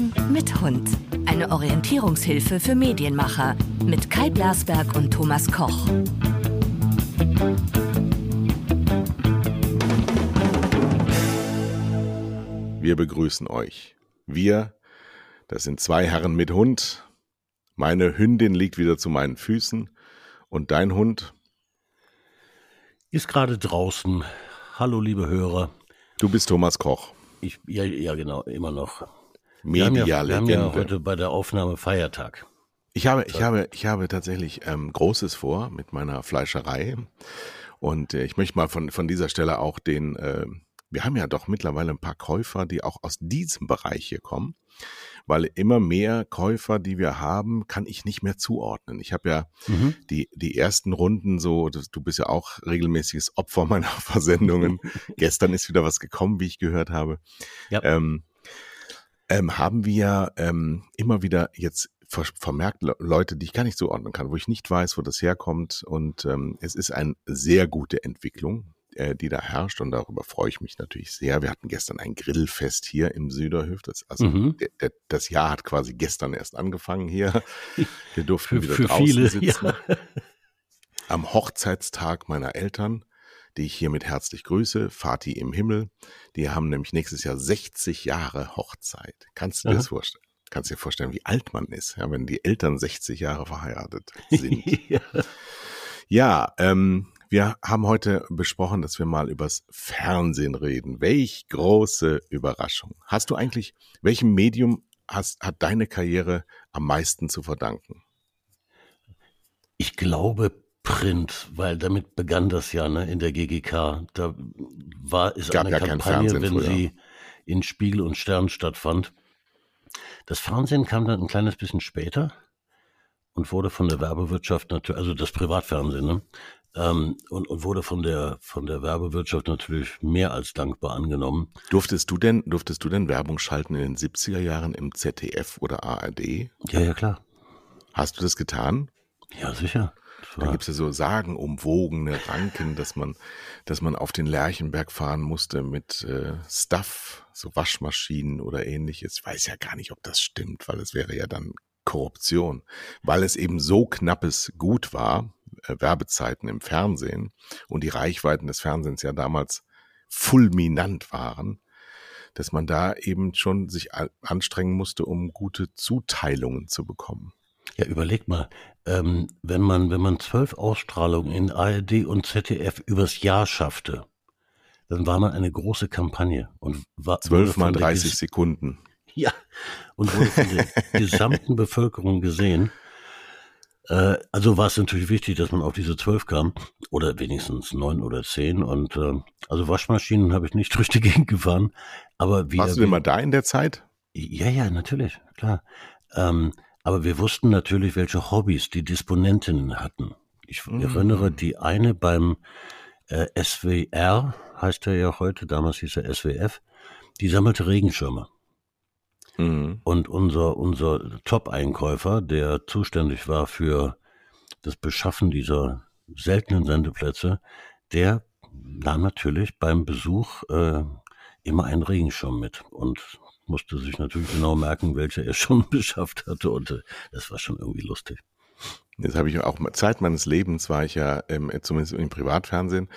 Herren mit Hund. Eine Orientierungshilfe für Medienmacher mit Kai Blasberg und Thomas Koch. Wir begrüßen euch. Wir, das sind zwei Herren mit Hund. Meine Hündin liegt wieder zu meinen Füßen. Und dein Hund? Ist gerade draußen. Hallo, liebe Hörer. Du bist Thomas Koch. Ich, ja, ja, genau, immer noch. Wir haben, ja, wir haben ja heute bei der Aufnahme Feiertag. Ich habe, ich habe, ich habe tatsächlich ähm, Großes vor mit meiner Fleischerei. Und äh, ich möchte mal von, von dieser Stelle auch den, äh, wir haben ja doch mittlerweile ein paar Käufer, die auch aus diesem Bereich hier kommen weil immer mehr Käufer, die wir haben, kann ich nicht mehr zuordnen. Ich habe ja mhm. die, die ersten Runden so, du bist ja auch regelmäßiges Opfer meiner Versendungen. Gestern ist wieder was gekommen, wie ich gehört habe. Ja. Ähm, ähm, haben wir ähm, immer wieder jetzt vermerkt Leute, die ich gar nicht zuordnen kann, wo ich nicht weiß, wo das herkommt. Und ähm, es ist eine sehr gute Entwicklung äh, die da herrscht und darüber freue ich mich natürlich sehr. Wir hatten gestern ein Grillfest hier im Süderhöf. Das, also mhm. der, der, das Jahr hat quasi gestern erst angefangen hier. Wir durften für, wieder für draußen viele, sitzen. Ja. Am Hochzeitstag meiner Eltern, die ich hiermit herzlich grüße, Vati im Himmel. Die haben nämlich nächstes Jahr 60 Jahre Hochzeit. Kannst du dir das vorstellen? Kannst dir vorstellen, wie alt man ist, ja, wenn die Eltern 60 Jahre verheiratet sind. ja, ja ähm, wir haben heute besprochen, dass wir mal übers Fernsehen reden. Welch große Überraschung. Hast du eigentlich, welchem Medium hast, hat deine Karriere am meisten zu verdanken? Ich glaube Print, weil damit begann das ja ne, in der GGK. Da war es eine ja Kampagne, wenn früher. sie in Spiegel und Stern stattfand. Das Fernsehen kam dann ein kleines bisschen später und wurde von der Werbewirtschaft natürlich, also das Privatfernsehen, ne, ähm, und, und wurde von der von der Werbewirtschaft natürlich mehr als dankbar angenommen. Durftest du denn durftest du denn Werbung schalten in den 70er Jahren im ZDF oder ARD? Ja, ja, klar. Hast du das getan? Ja, sicher. Da gibt's ja so sagenumwogene Ranken, dass man, dass man auf den Lerchenberg fahren musste mit äh, Stuff, so Waschmaschinen oder ähnliches. Ich weiß ja gar nicht, ob das stimmt, weil es wäre ja dann Korruption, weil es eben so knappes Gut war, äh, Werbezeiten im Fernsehen und die Reichweiten des Fernsehens ja damals fulminant waren, dass man da eben schon sich anstrengen musste, um gute Zuteilungen zu bekommen. Ja, überleg mal, ähm, wenn man wenn man zwölf Ausstrahlungen in ARD und ZDF übers Jahr schaffte, dann war man eine große Kampagne und war zwölf mal 30 Sekunden. Ja, und wurde von der gesamten Bevölkerung gesehen. Äh, also war es natürlich wichtig, dass man auf diese zwölf kam oder wenigstens neun oder zehn. Und äh, also Waschmaschinen habe ich nicht durch die Gegend gefahren. Aber wir, Warst du denn mal da in der Zeit? Ja, ja, natürlich, klar. Ähm, aber wir wussten natürlich, welche Hobbys die Disponentinnen hatten. Ich mhm. erinnere die eine beim äh, SWR, heißt er ja heute, damals hieß er SWF, die sammelte Regenschirme. Mhm. Und unser, unser Top-Einkäufer, der zuständig war für das Beschaffen dieser seltenen Sendeplätze, der nahm natürlich beim Besuch äh, immer einen Regenschirm mit und musste sich natürlich genau merken, welcher er schon beschafft hatte. Und äh, das war schon irgendwie lustig. Das habe ich auch Zeit meines Lebens war ich ja, ähm, zumindest im Privatfernsehen,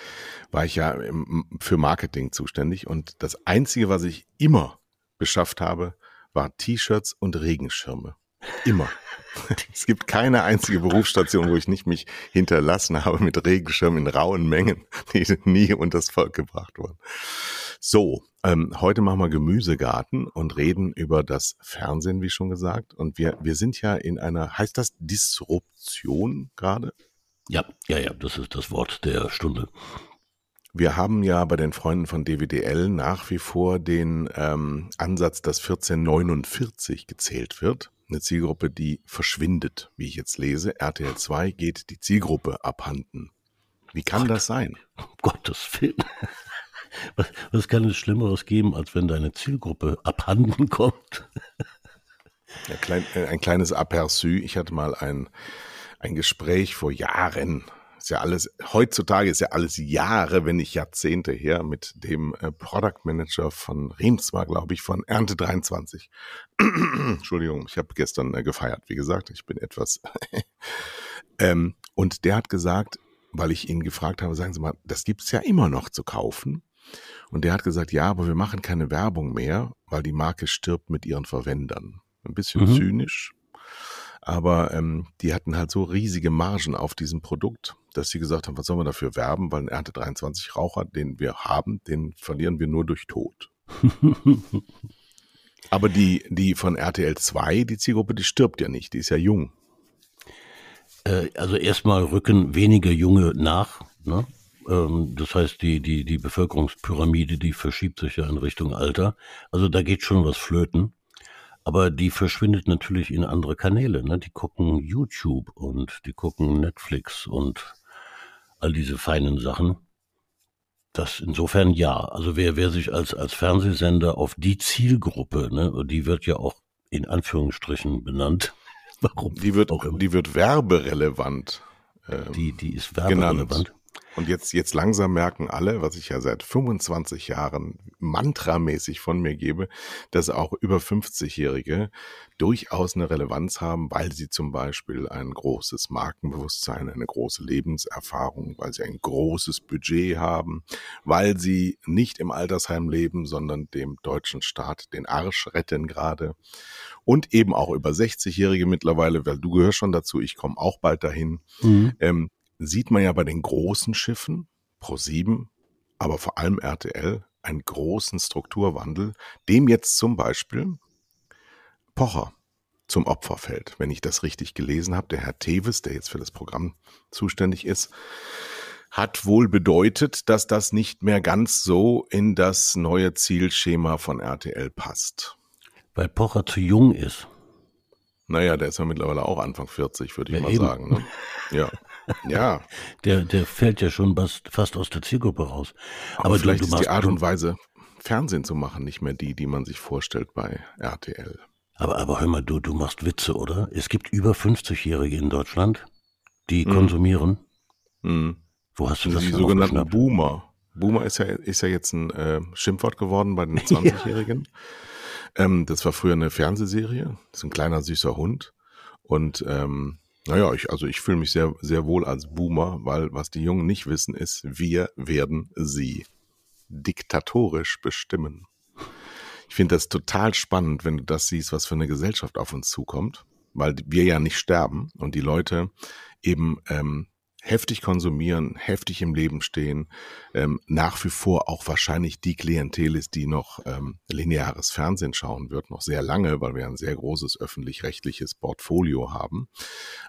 war ich ja für Marketing zuständig und das einzige, was ich immer beschafft habe, war T-Shirts und Regenschirme. Immer. es gibt keine einzige Berufsstation, wo ich nicht mich hinterlassen habe mit Regenschirmen in rauen Mengen, die nie unters Volk gebracht wurden. So, ähm, heute machen wir Gemüsegarten und reden über das Fernsehen, wie schon gesagt. Und wir, wir sind ja in einer, heißt das Disruption gerade? Ja, ja, ja, das ist das Wort der Stunde. Wir haben ja bei den Freunden von DWDL nach wie vor den ähm, Ansatz, dass 1449 gezählt wird. Eine Zielgruppe, die verschwindet, wie ich jetzt lese. RTL 2 geht die Zielgruppe abhanden. Wie kann Gott, das sein? Um Gottes Willen. Was, was kann es Schlimmeres geben, als wenn deine Zielgruppe abhanden kommt? Ja, klein, äh, ein kleines Aperçu. Ich hatte mal ein, ein Gespräch vor Jahren ist ja alles, heutzutage ist ja alles Jahre, wenn nicht Jahrzehnte her, mit dem äh, Product Manager von Rems war, glaube ich, von Ernte 23. Entschuldigung, ich habe gestern äh, gefeiert, wie gesagt, ich bin etwas. ähm, und der hat gesagt, weil ich ihn gefragt habe, sagen Sie mal, das gibt's ja immer noch zu kaufen. Und der hat gesagt, ja, aber wir machen keine Werbung mehr, weil die Marke stirbt mit ihren Verwendern. Ein bisschen mhm. zynisch, aber ähm, die hatten halt so riesige Margen auf diesem Produkt, dass sie gesagt haben, was sollen wir dafür werben, weil ein Ernte 23 Raucher, den wir haben, den verlieren wir nur durch Tod. aber die, die von RTL 2, die Zielgruppe, die stirbt ja nicht, die ist ja jung. Äh, also erstmal rücken wenige Junge nach, ne? Ähm, das heißt, die, die, die Bevölkerungspyramide, die verschiebt sich ja in Richtung Alter. Also da geht schon was flöten. Aber die verschwindet natürlich in andere Kanäle. Ne? Die gucken YouTube und die gucken Netflix und all diese feinen Sachen. Das insofern ja. Also wer, wer sich als, als Fernsehsender auf die Zielgruppe, ne, die wird ja auch in Anführungsstrichen benannt. Warum? Die wird, die wird werberelevant. Ähm, die, die ist werberelevant. Genannt. Und jetzt, jetzt langsam merken alle, was ich ja seit 25 Jahren mantramäßig von mir gebe, dass auch über 50-Jährige durchaus eine Relevanz haben, weil sie zum Beispiel ein großes Markenbewusstsein, eine große Lebenserfahrung, weil sie ein großes Budget haben, weil sie nicht im Altersheim leben, sondern dem deutschen Staat den Arsch retten gerade. Und eben auch über 60-Jährige mittlerweile, weil du gehörst schon dazu, ich komme auch bald dahin, mhm. ähm, sieht man ja bei den großen Schiffen, Pro7, aber vor allem RTL, einen großen Strukturwandel, dem jetzt zum Beispiel Pocher zum Opfer fällt, wenn ich das richtig gelesen habe. Der Herr Teves, der jetzt für das Programm zuständig ist, hat wohl bedeutet, dass das nicht mehr ganz so in das neue Zielschema von RTL passt. Weil Pocher zu jung ist. Naja, der ist ja mittlerweile auch Anfang 40, würde ich ja, mal eben. sagen. Ne? Ja. Ja. Der, der fällt ja schon fast aus der Zielgruppe raus. Aber, Aber vielleicht du, du ist die Art und Weise, Fernsehen zu machen, nicht mehr die, die man sich vorstellt bei RTL. Aber, aber hör mal, du, du machst Witze, oder? Es gibt über 50-Jährige in Deutschland, die mhm. konsumieren. Mhm. Wo hast du das Die sogenannten Boomer. Boomer ist ja, ist ja jetzt ein äh, Schimpfwort geworden bei den 20-Jährigen. ja. ähm, das war früher eine Fernsehserie. Das ist ein kleiner süßer Hund. Und ähm, naja, ich, also ich fühle mich sehr, sehr wohl als Boomer, weil was die Jungen nicht wissen ist, wir werden sie diktatorisch bestimmen. Ich finde das total spannend, wenn du das siehst, was für eine Gesellschaft auf uns zukommt, weil wir ja nicht sterben und die Leute eben ähm, heftig konsumieren, heftig im Leben stehen, ähm, nach wie vor auch wahrscheinlich die Klientel ist, die noch ähm, lineares Fernsehen schauen wird, noch sehr lange, weil wir ein sehr großes öffentlich-rechtliches Portfolio haben.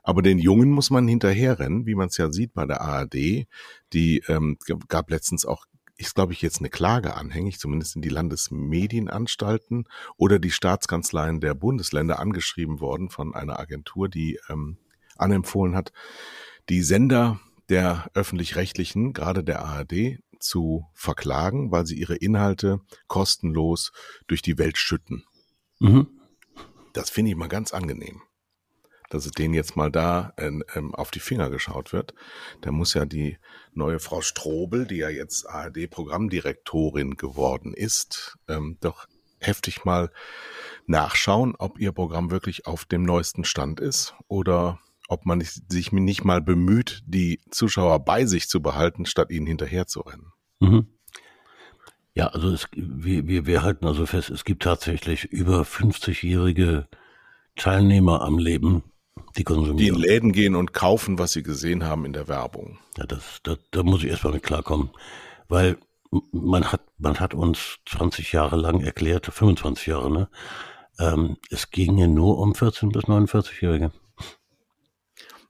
Aber den Jungen muss man hinterherrennen, wie man es ja sieht bei der ARD. Die ähm, gab letztens auch ist, glaube ich, jetzt eine Klage anhängig, zumindest in die Landesmedienanstalten oder die Staatskanzleien der Bundesländer angeschrieben worden von einer Agentur, die ähm, anempfohlen hat, die Sender der öffentlich-rechtlichen, gerade der ARD, zu verklagen, weil sie ihre Inhalte kostenlos durch die Welt schütten. Mhm. Das finde ich mal ganz angenehm, dass es denen jetzt mal da äh, äh, auf die Finger geschaut wird. Da muss ja die neue Frau Strobel, die ja jetzt ARD-Programmdirektorin geworden ist, ähm, doch heftig mal nachschauen, ob ihr Programm wirklich auf dem neuesten Stand ist oder ob man sich nicht mal bemüht, die Zuschauer bei sich zu behalten, statt ihnen hinterherzurennen. Mhm. Ja, also es, wir, wir, wir halten also fest, es gibt tatsächlich über 50-jährige Teilnehmer am Leben, die konsumieren. Die in Läden gehen und kaufen, was sie gesehen haben in der Werbung. Ja, das, das, da muss ich erstmal mit klarkommen. Weil man hat, man hat uns 20 Jahre lang erklärt, 25 Jahre, ne? Ähm, es ginge nur um 14- bis 49-Jährige.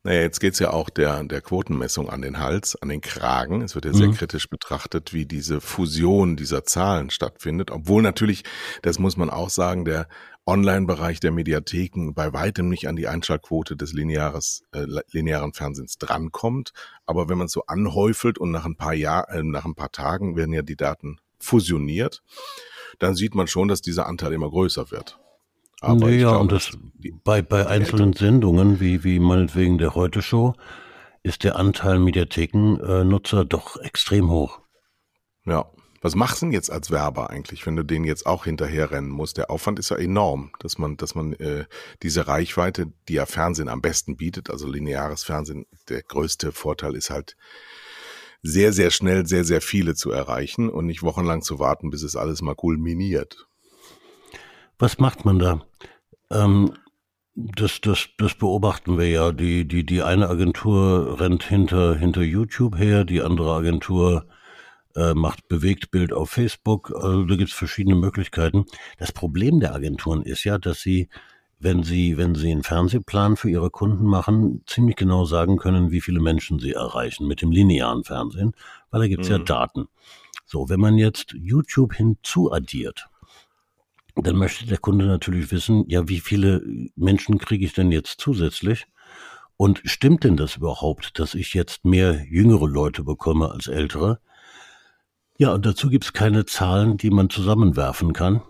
Naja, jetzt geht's ja auch der, der Quotenmessung an den Hals, an den Kragen. Es wird ja sehr mhm. kritisch betrachtet, wie diese Fusion dieser Zahlen stattfindet. Obwohl natürlich, das muss man auch sagen, der Online-Bereich der Mediatheken bei weitem nicht an die Einschaltquote des lineares, äh, linearen Fernsehens drankommt. Aber wenn man es so anhäufelt und nach ein paar Jahr, äh, nach ein paar Tagen werden ja die Daten fusioniert, dann sieht man schon, dass dieser Anteil immer größer wird. Aber naja, glaube, und das bei, bei einzelnen Sendungen, wie, wie meinetwegen der Heute-Show, ist der Anteil Mediathekennutzer doch extrem hoch. Ja. Was machst du denn jetzt als Werber eigentlich, wenn du den jetzt auch hinterherrennen musst? Der Aufwand ist ja enorm, dass man, dass man äh, diese Reichweite, die ja Fernsehen am besten bietet, also lineares Fernsehen, der größte Vorteil ist halt sehr, sehr schnell sehr, sehr viele zu erreichen und nicht wochenlang zu warten, bis es alles mal kulminiert. Was macht man da? Ähm, das, das, das beobachten wir ja. Die, die, die eine Agentur rennt hinter, hinter YouTube her, die andere Agentur äh, macht Bewegtbild auf Facebook. Also da gibt es verschiedene Möglichkeiten. Das Problem der Agenturen ist ja, dass sie, wenn sie, wenn sie einen Fernsehplan für ihre Kunden machen, ziemlich genau sagen können, wie viele Menschen sie erreichen mit dem linearen Fernsehen, weil da gibt es mhm. ja Daten. So, wenn man jetzt YouTube hinzuaddiert, dann möchte der Kunde natürlich wissen, ja, wie viele Menschen kriege ich denn jetzt zusätzlich? Und stimmt denn das überhaupt, dass ich jetzt mehr jüngere Leute bekomme als ältere? Ja, und dazu gibt es keine Zahlen, die man zusammenwerfen kann,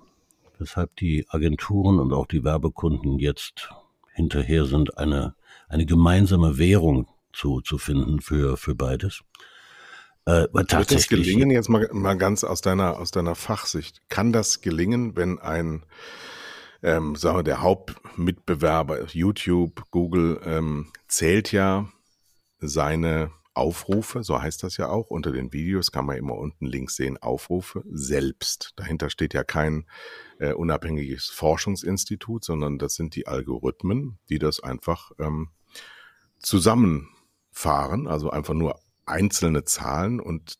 weshalb die Agenturen und auch die Werbekunden jetzt hinterher sind, eine, eine gemeinsame Währung zu, zu finden für, für beides. Äh, Wird das gelingen, jetzt mal, mal ganz aus deiner, aus deiner Fachsicht, kann das gelingen, wenn ein, ähm, sagen wir, der Hauptmitbewerber, YouTube, Google, ähm, zählt ja seine Aufrufe, so heißt das ja auch, unter den Videos kann man immer unten links sehen, Aufrufe selbst. Dahinter steht ja kein äh, unabhängiges Forschungsinstitut, sondern das sind die Algorithmen, die das einfach ähm, zusammenfahren, also einfach nur einzelne Zahlen und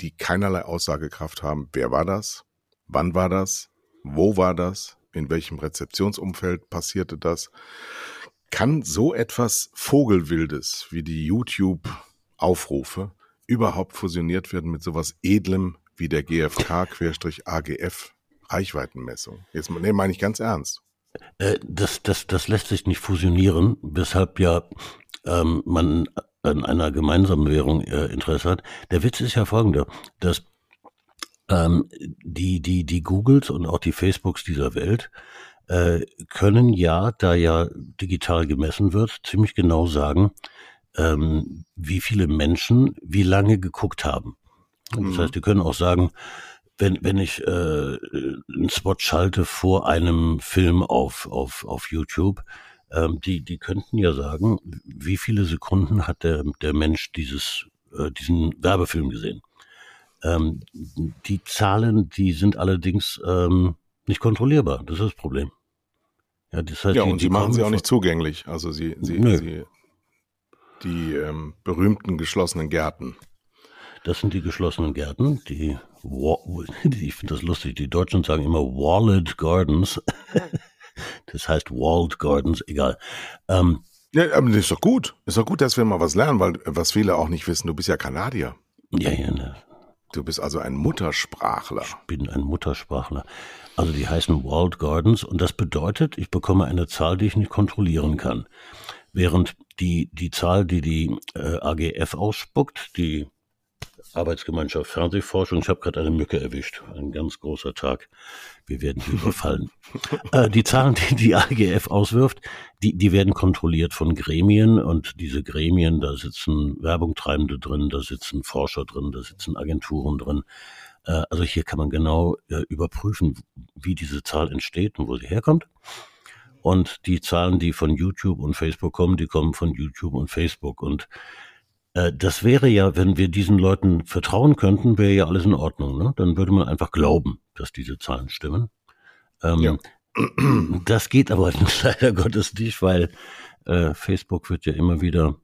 die keinerlei Aussagekraft haben, wer war das, wann war das, wo war das, in welchem Rezeptionsumfeld passierte das. Kann so etwas Vogelwildes wie die YouTube Aufrufe überhaupt fusioniert werden mit sowas Edlem wie der GFK-AGF Reichweitenmessung. Jetzt nee, meine ich ganz ernst. Äh, das, das, das lässt sich nicht fusionieren, weshalb ja ähm, man an einer gemeinsamen Währung äh, Interesse hat. Der Witz ist ja folgender, dass ähm, die, die, die Googles und auch die Facebooks dieser Welt äh, können ja, da ja digital gemessen wird, ziemlich genau sagen, ähm, wie viele Menschen wie lange geguckt haben. Das mhm. heißt, die können auch sagen, wenn, wenn ich äh, einen Spot schalte vor einem Film auf, auf, auf YouTube, ähm, die, die könnten ja sagen, wie viele Sekunden hat der, der Mensch dieses, äh, diesen Werbefilm gesehen. Ähm, die Zahlen, die sind allerdings ähm, nicht kontrollierbar. Das ist das Problem. Ja, das heißt, ja und die, sie machen sie auch nicht zugänglich. Also sie, sie, sie die ähm, berühmten geschlossenen Gärten. Das sind die geschlossenen Gärten, die, ich finde das lustig, die Deutschen sagen immer Walled Gardens. Das heißt Walled Gardens, egal. Ähm, ja, aber das ist doch gut. Ist doch gut, dass wir mal was lernen, weil was viele auch nicht wissen, du bist ja Kanadier. Ja, ja, ne. Du bist also ein Muttersprachler. Ich bin ein Muttersprachler. Also die heißen Walled Gardens und das bedeutet, ich bekomme eine Zahl, die ich nicht kontrollieren kann. Während die, die Zahl, die die äh, AGF ausspuckt, die Arbeitsgemeinschaft Fernsehforschung, ich habe gerade eine Mücke erwischt, ein ganz großer Tag, wir werden sie überfallen. äh, die Zahlen, die die AGF auswirft, die, die werden kontrolliert von Gremien und diese Gremien, da sitzen Werbungtreibende drin, da sitzen Forscher drin, da sitzen Agenturen drin. Äh, also hier kann man genau äh, überprüfen, wie diese Zahl entsteht und wo sie herkommt. Und die Zahlen, die von YouTube und Facebook kommen, die kommen von YouTube und Facebook. Und das wäre ja, wenn wir diesen Leuten vertrauen könnten, wäre ja alles in Ordnung. Ne? Dann würde man einfach glauben, dass diese Zahlen stimmen. Ähm, ja. Das geht aber leider Gottes nicht, weil äh, Facebook wird ja immer wieder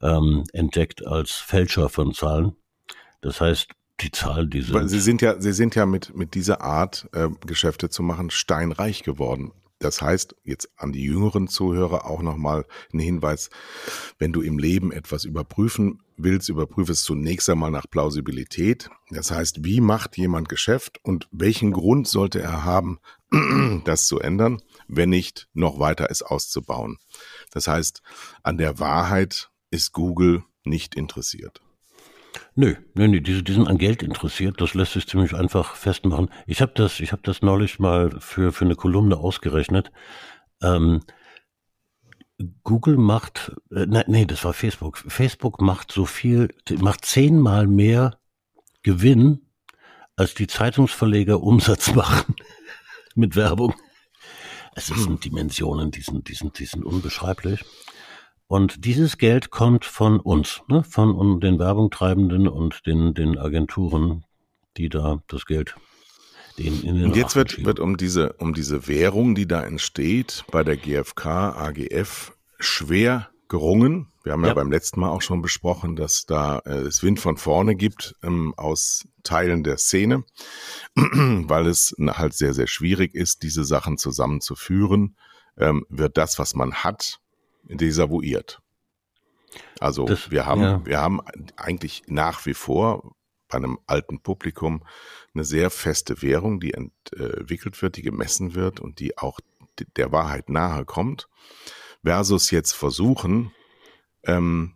ähm, entdeckt als Fälscher von Zahlen. Das heißt, die Zahlen, die sind. Sie sind ja, Sie sind ja mit, mit dieser Art, äh, Geschäfte zu machen, steinreich geworden. Das heißt, jetzt an die jüngeren Zuhörer auch nochmal ein Hinweis, wenn du im Leben etwas überprüfen willst, überprüfe es zunächst einmal nach Plausibilität. Das heißt, wie macht jemand Geschäft und welchen Grund sollte er haben, das zu ändern, wenn nicht noch weiter es auszubauen. Das heißt, an der Wahrheit ist Google nicht interessiert. Nö, nö, nö, die, die sind an Geld interessiert. Das lässt sich ziemlich einfach festmachen. Ich habe das, ich habe das neulich mal für für eine Kolumne ausgerechnet. Ähm, Google macht, äh, nein, nee, das war Facebook. Facebook macht so viel, macht zehnmal mehr Gewinn, als die Zeitungsverleger Umsatz machen mit Werbung. Es sind hm. Dimensionen, die sind, die sind, die sind unbeschreiblich. Und dieses Geld kommt von uns, ne, von den Werbungtreibenden und den, den Agenturen, die da das Geld den in den Und jetzt wird, wird um diese, um diese Währung, die da entsteht, bei der GfK, AGF, schwer gerungen. Wir haben ja, ja. beim letzten Mal auch schon besprochen, dass da äh, es Wind von vorne gibt ähm, aus Teilen der Szene, weil es halt sehr, sehr schwierig ist, diese Sachen zusammenzuführen, ähm, wird das, was man hat, desavouiert. Also das, wir haben, ja. wir haben eigentlich nach wie vor bei einem alten Publikum eine sehr feste Währung, die entwickelt wird, die gemessen wird und die auch der Wahrheit nahe kommt, versus jetzt versuchen, ähm,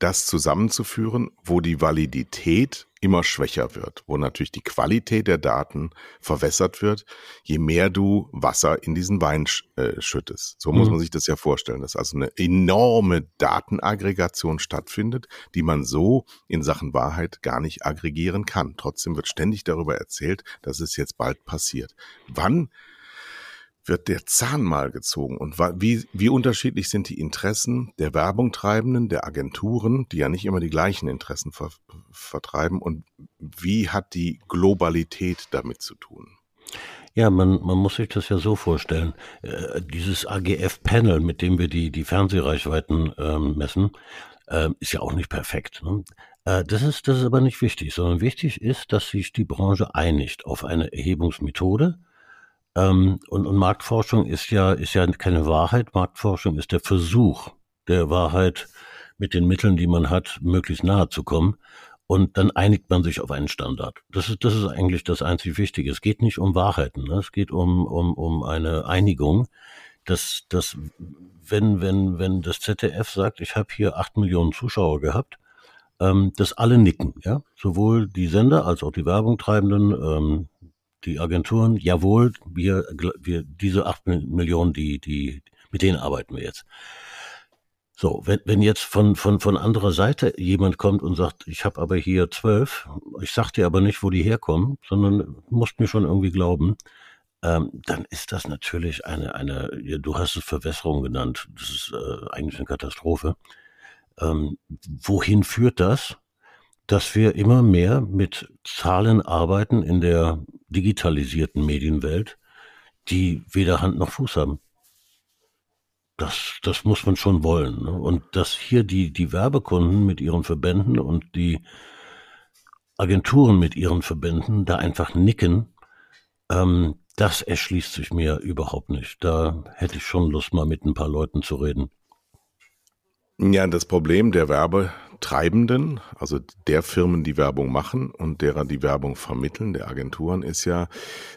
das zusammenzuführen, wo die Validität immer schwächer wird, wo natürlich die Qualität der Daten verwässert wird, je mehr du Wasser in diesen Wein äh, schüttest. So mhm. muss man sich das ja vorstellen, dass also eine enorme Datenaggregation stattfindet, die man so in Sachen Wahrheit gar nicht aggregieren kann. Trotzdem wird ständig darüber erzählt, dass es jetzt bald passiert. Wann wird der Zahn mal gezogen und wie, wie unterschiedlich sind die Interessen der Werbungtreibenden, der Agenturen, die ja nicht immer die gleichen Interessen ver vertreiben und wie hat die Globalität damit zu tun? Ja, man, man muss sich das ja so vorstellen. Äh, dieses AGF-Panel, mit dem wir die, die Fernsehreichweiten ähm, messen, äh, ist ja auch nicht perfekt. Ne? Äh, das, ist, das ist aber nicht wichtig, sondern wichtig ist, dass sich die Branche einigt auf eine Erhebungsmethode, ähm, und, und Marktforschung ist ja, ist ja keine Wahrheit. Marktforschung ist der Versuch der Wahrheit mit den Mitteln, die man hat, möglichst nahe zu kommen. Und dann einigt man sich auf einen Standard. Das ist, das ist eigentlich das einzig Wichtige. Es geht nicht um Wahrheiten. Ne? Es geht um, um, um eine Einigung, dass, dass wenn, wenn, wenn das ZDF sagt, ich habe hier acht Millionen Zuschauer gehabt, ähm, dass alle nicken, ja, sowohl die Sender als auch die Werbungtreibenden, ähm, die Agenturen, jawohl, wir, wir diese acht Millionen, die, die, mit denen arbeiten wir jetzt. So, wenn, wenn jetzt von, von, von anderer Seite jemand kommt und sagt, ich habe aber hier zwölf, ich sag dir aber nicht, wo die herkommen, sondern musst mir schon irgendwie glauben, ähm, dann ist das natürlich eine, eine, du hast es Verwässerung genannt, das ist äh, eigentlich eine Katastrophe. Ähm, wohin führt das? Dass wir immer mehr mit Zahlen arbeiten in der digitalisierten Medienwelt, die weder Hand noch Fuß haben. Das, das muss man schon wollen. Ne? Und dass hier die, die Werbekunden mit ihren Verbänden und die Agenturen mit ihren Verbänden da einfach nicken, ähm, das erschließt sich mir überhaupt nicht. Da hätte ich schon Lust, mal mit ein paar Leuten zu reden. Ja, das Problem der Werbe, Treibenden, also der Firmen, die Werbung machen und derer die Werbung vermitteln, der Agenturen, ist ja,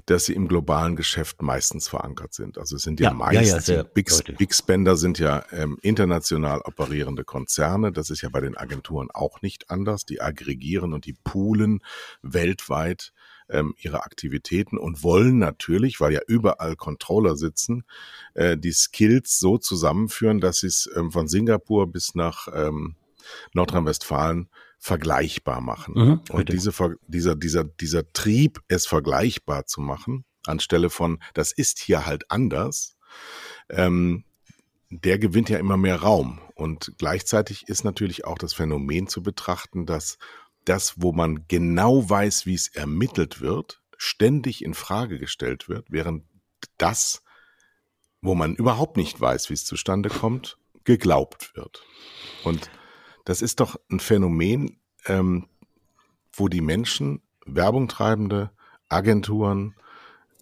dass sie im globalen Geschäft meistens verankert sind. Also es sind ja, ja meistens, ja, ja, Big, Big, Spender sind ja ähm, international operierende Konzerne. Das ist ja bei den Agenturen auch nicht anders. Die aggregieren und die poolen weltweit ähm, ihre Aktivitäten und wollen natürlich, weil ja überall Controller sitzen, äh, die Skills so zusammenführen, dass sie es ähm, von Singapur bis nach ähm, Nordrhein-Westfalen vergleichbar machen. Mhm, und diese, dieser, dieser, dieser Trieb, es vergleichbar zu machen, anstelle von, das ist hier halt anders, ähm, der gewinnt ja immer mehr Raum. Und gleichzeitig ist natürlich auch das Phänomen zu betrachten, dass das, wo man genau weiß, wie es ermittelt wird, ständig in Frage gestellt wird, während das, wo man überhaupt nicht weiß, wie es zustande kommt, geglaubt wird. Und das ist doch ein Phänomen, ähm, wo die Menschen, Werbungtreibende, Agenturen,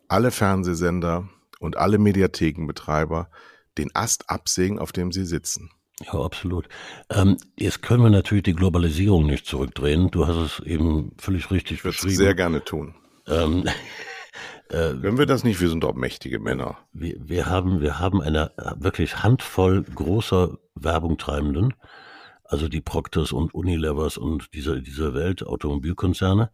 alle Fernsehsender und alle Mediathekenbetreiber den Ast absägen, auf dem sie sitzen. Ja, absolut. Ähm, jetzt können wir natürlich die Globalisierung nicht zurückdrehen. Du hast es eben völlig richtig ich beschrieben. sehr gerne tun. Ähm, äh, Können wir das nicht? Wir sind doch mächtige Männer. Wir, wir, haben, wir haben eine wirklich Handvoll großer Werbungtreibenden, also die Proctors und Unilevers und diese, diese Welt, Automobilkonzerne,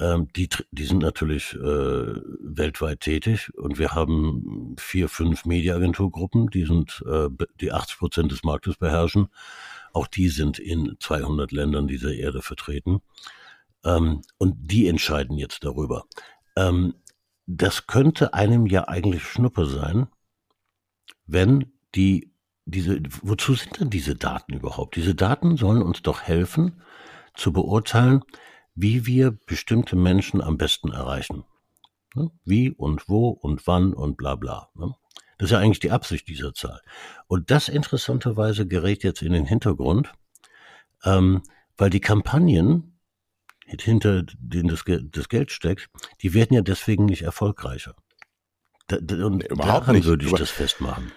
ähm, die, die sind natürlich äh, weltweit tätig und wir haben vier, fünf Mediaagenturgruppen, die sind, äh, die 80 Prozent des Marktes beherrschen. Auch die sind in 200 Ländern dieser Erde vertreten. Ähm, und die entscheiden jetzt darüber. Ähm, das könnte einem ja eigentlich Schnuppe sein, wenn die diese, wozu sind denn diese Daten überhaupt? Diese Daten sollen uns doch helfen, zu beurteilen, wie wir bestimmte Menschen am besten erreichen. Ne? Wie und wo und wann und bla bla. Ne? Das ist ja eigentlich die Absicht dieser Zahl. Und das interessanterweise gerät jetzt in den Hintergrund, ähm, weil die Kampagnen, hinter denen das, das, Geld steckt, die werden ja deswegen nicht erfolgreicher. Da, und nee, überhaupt nicht. würde ich das festmachen.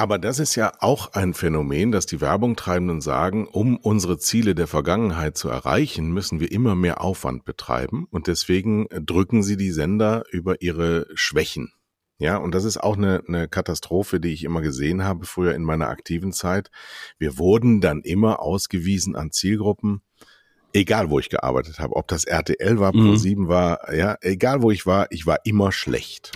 Aber das ist ja auch ein Phänomen, dass die Werbungtreibenden sagen, um unsere Ziele der Vergangenheit zu erreichen, müssen wir immer mehr Aufwand betreiben und deswegen drücken sie die Sender über ihre Schwächen. Ja, und das ist auch eine, eine Katastrophe, die ich immer gesehen habe früher in meiner aktiven Zeit. Wir wurden dann immer ausgewiesen an Zielgruppen, egal wo ich gearbeitet habe, ob das RTL war, mhm. Pro7 war, ja, egal wo ich war, ich war immer schlecht.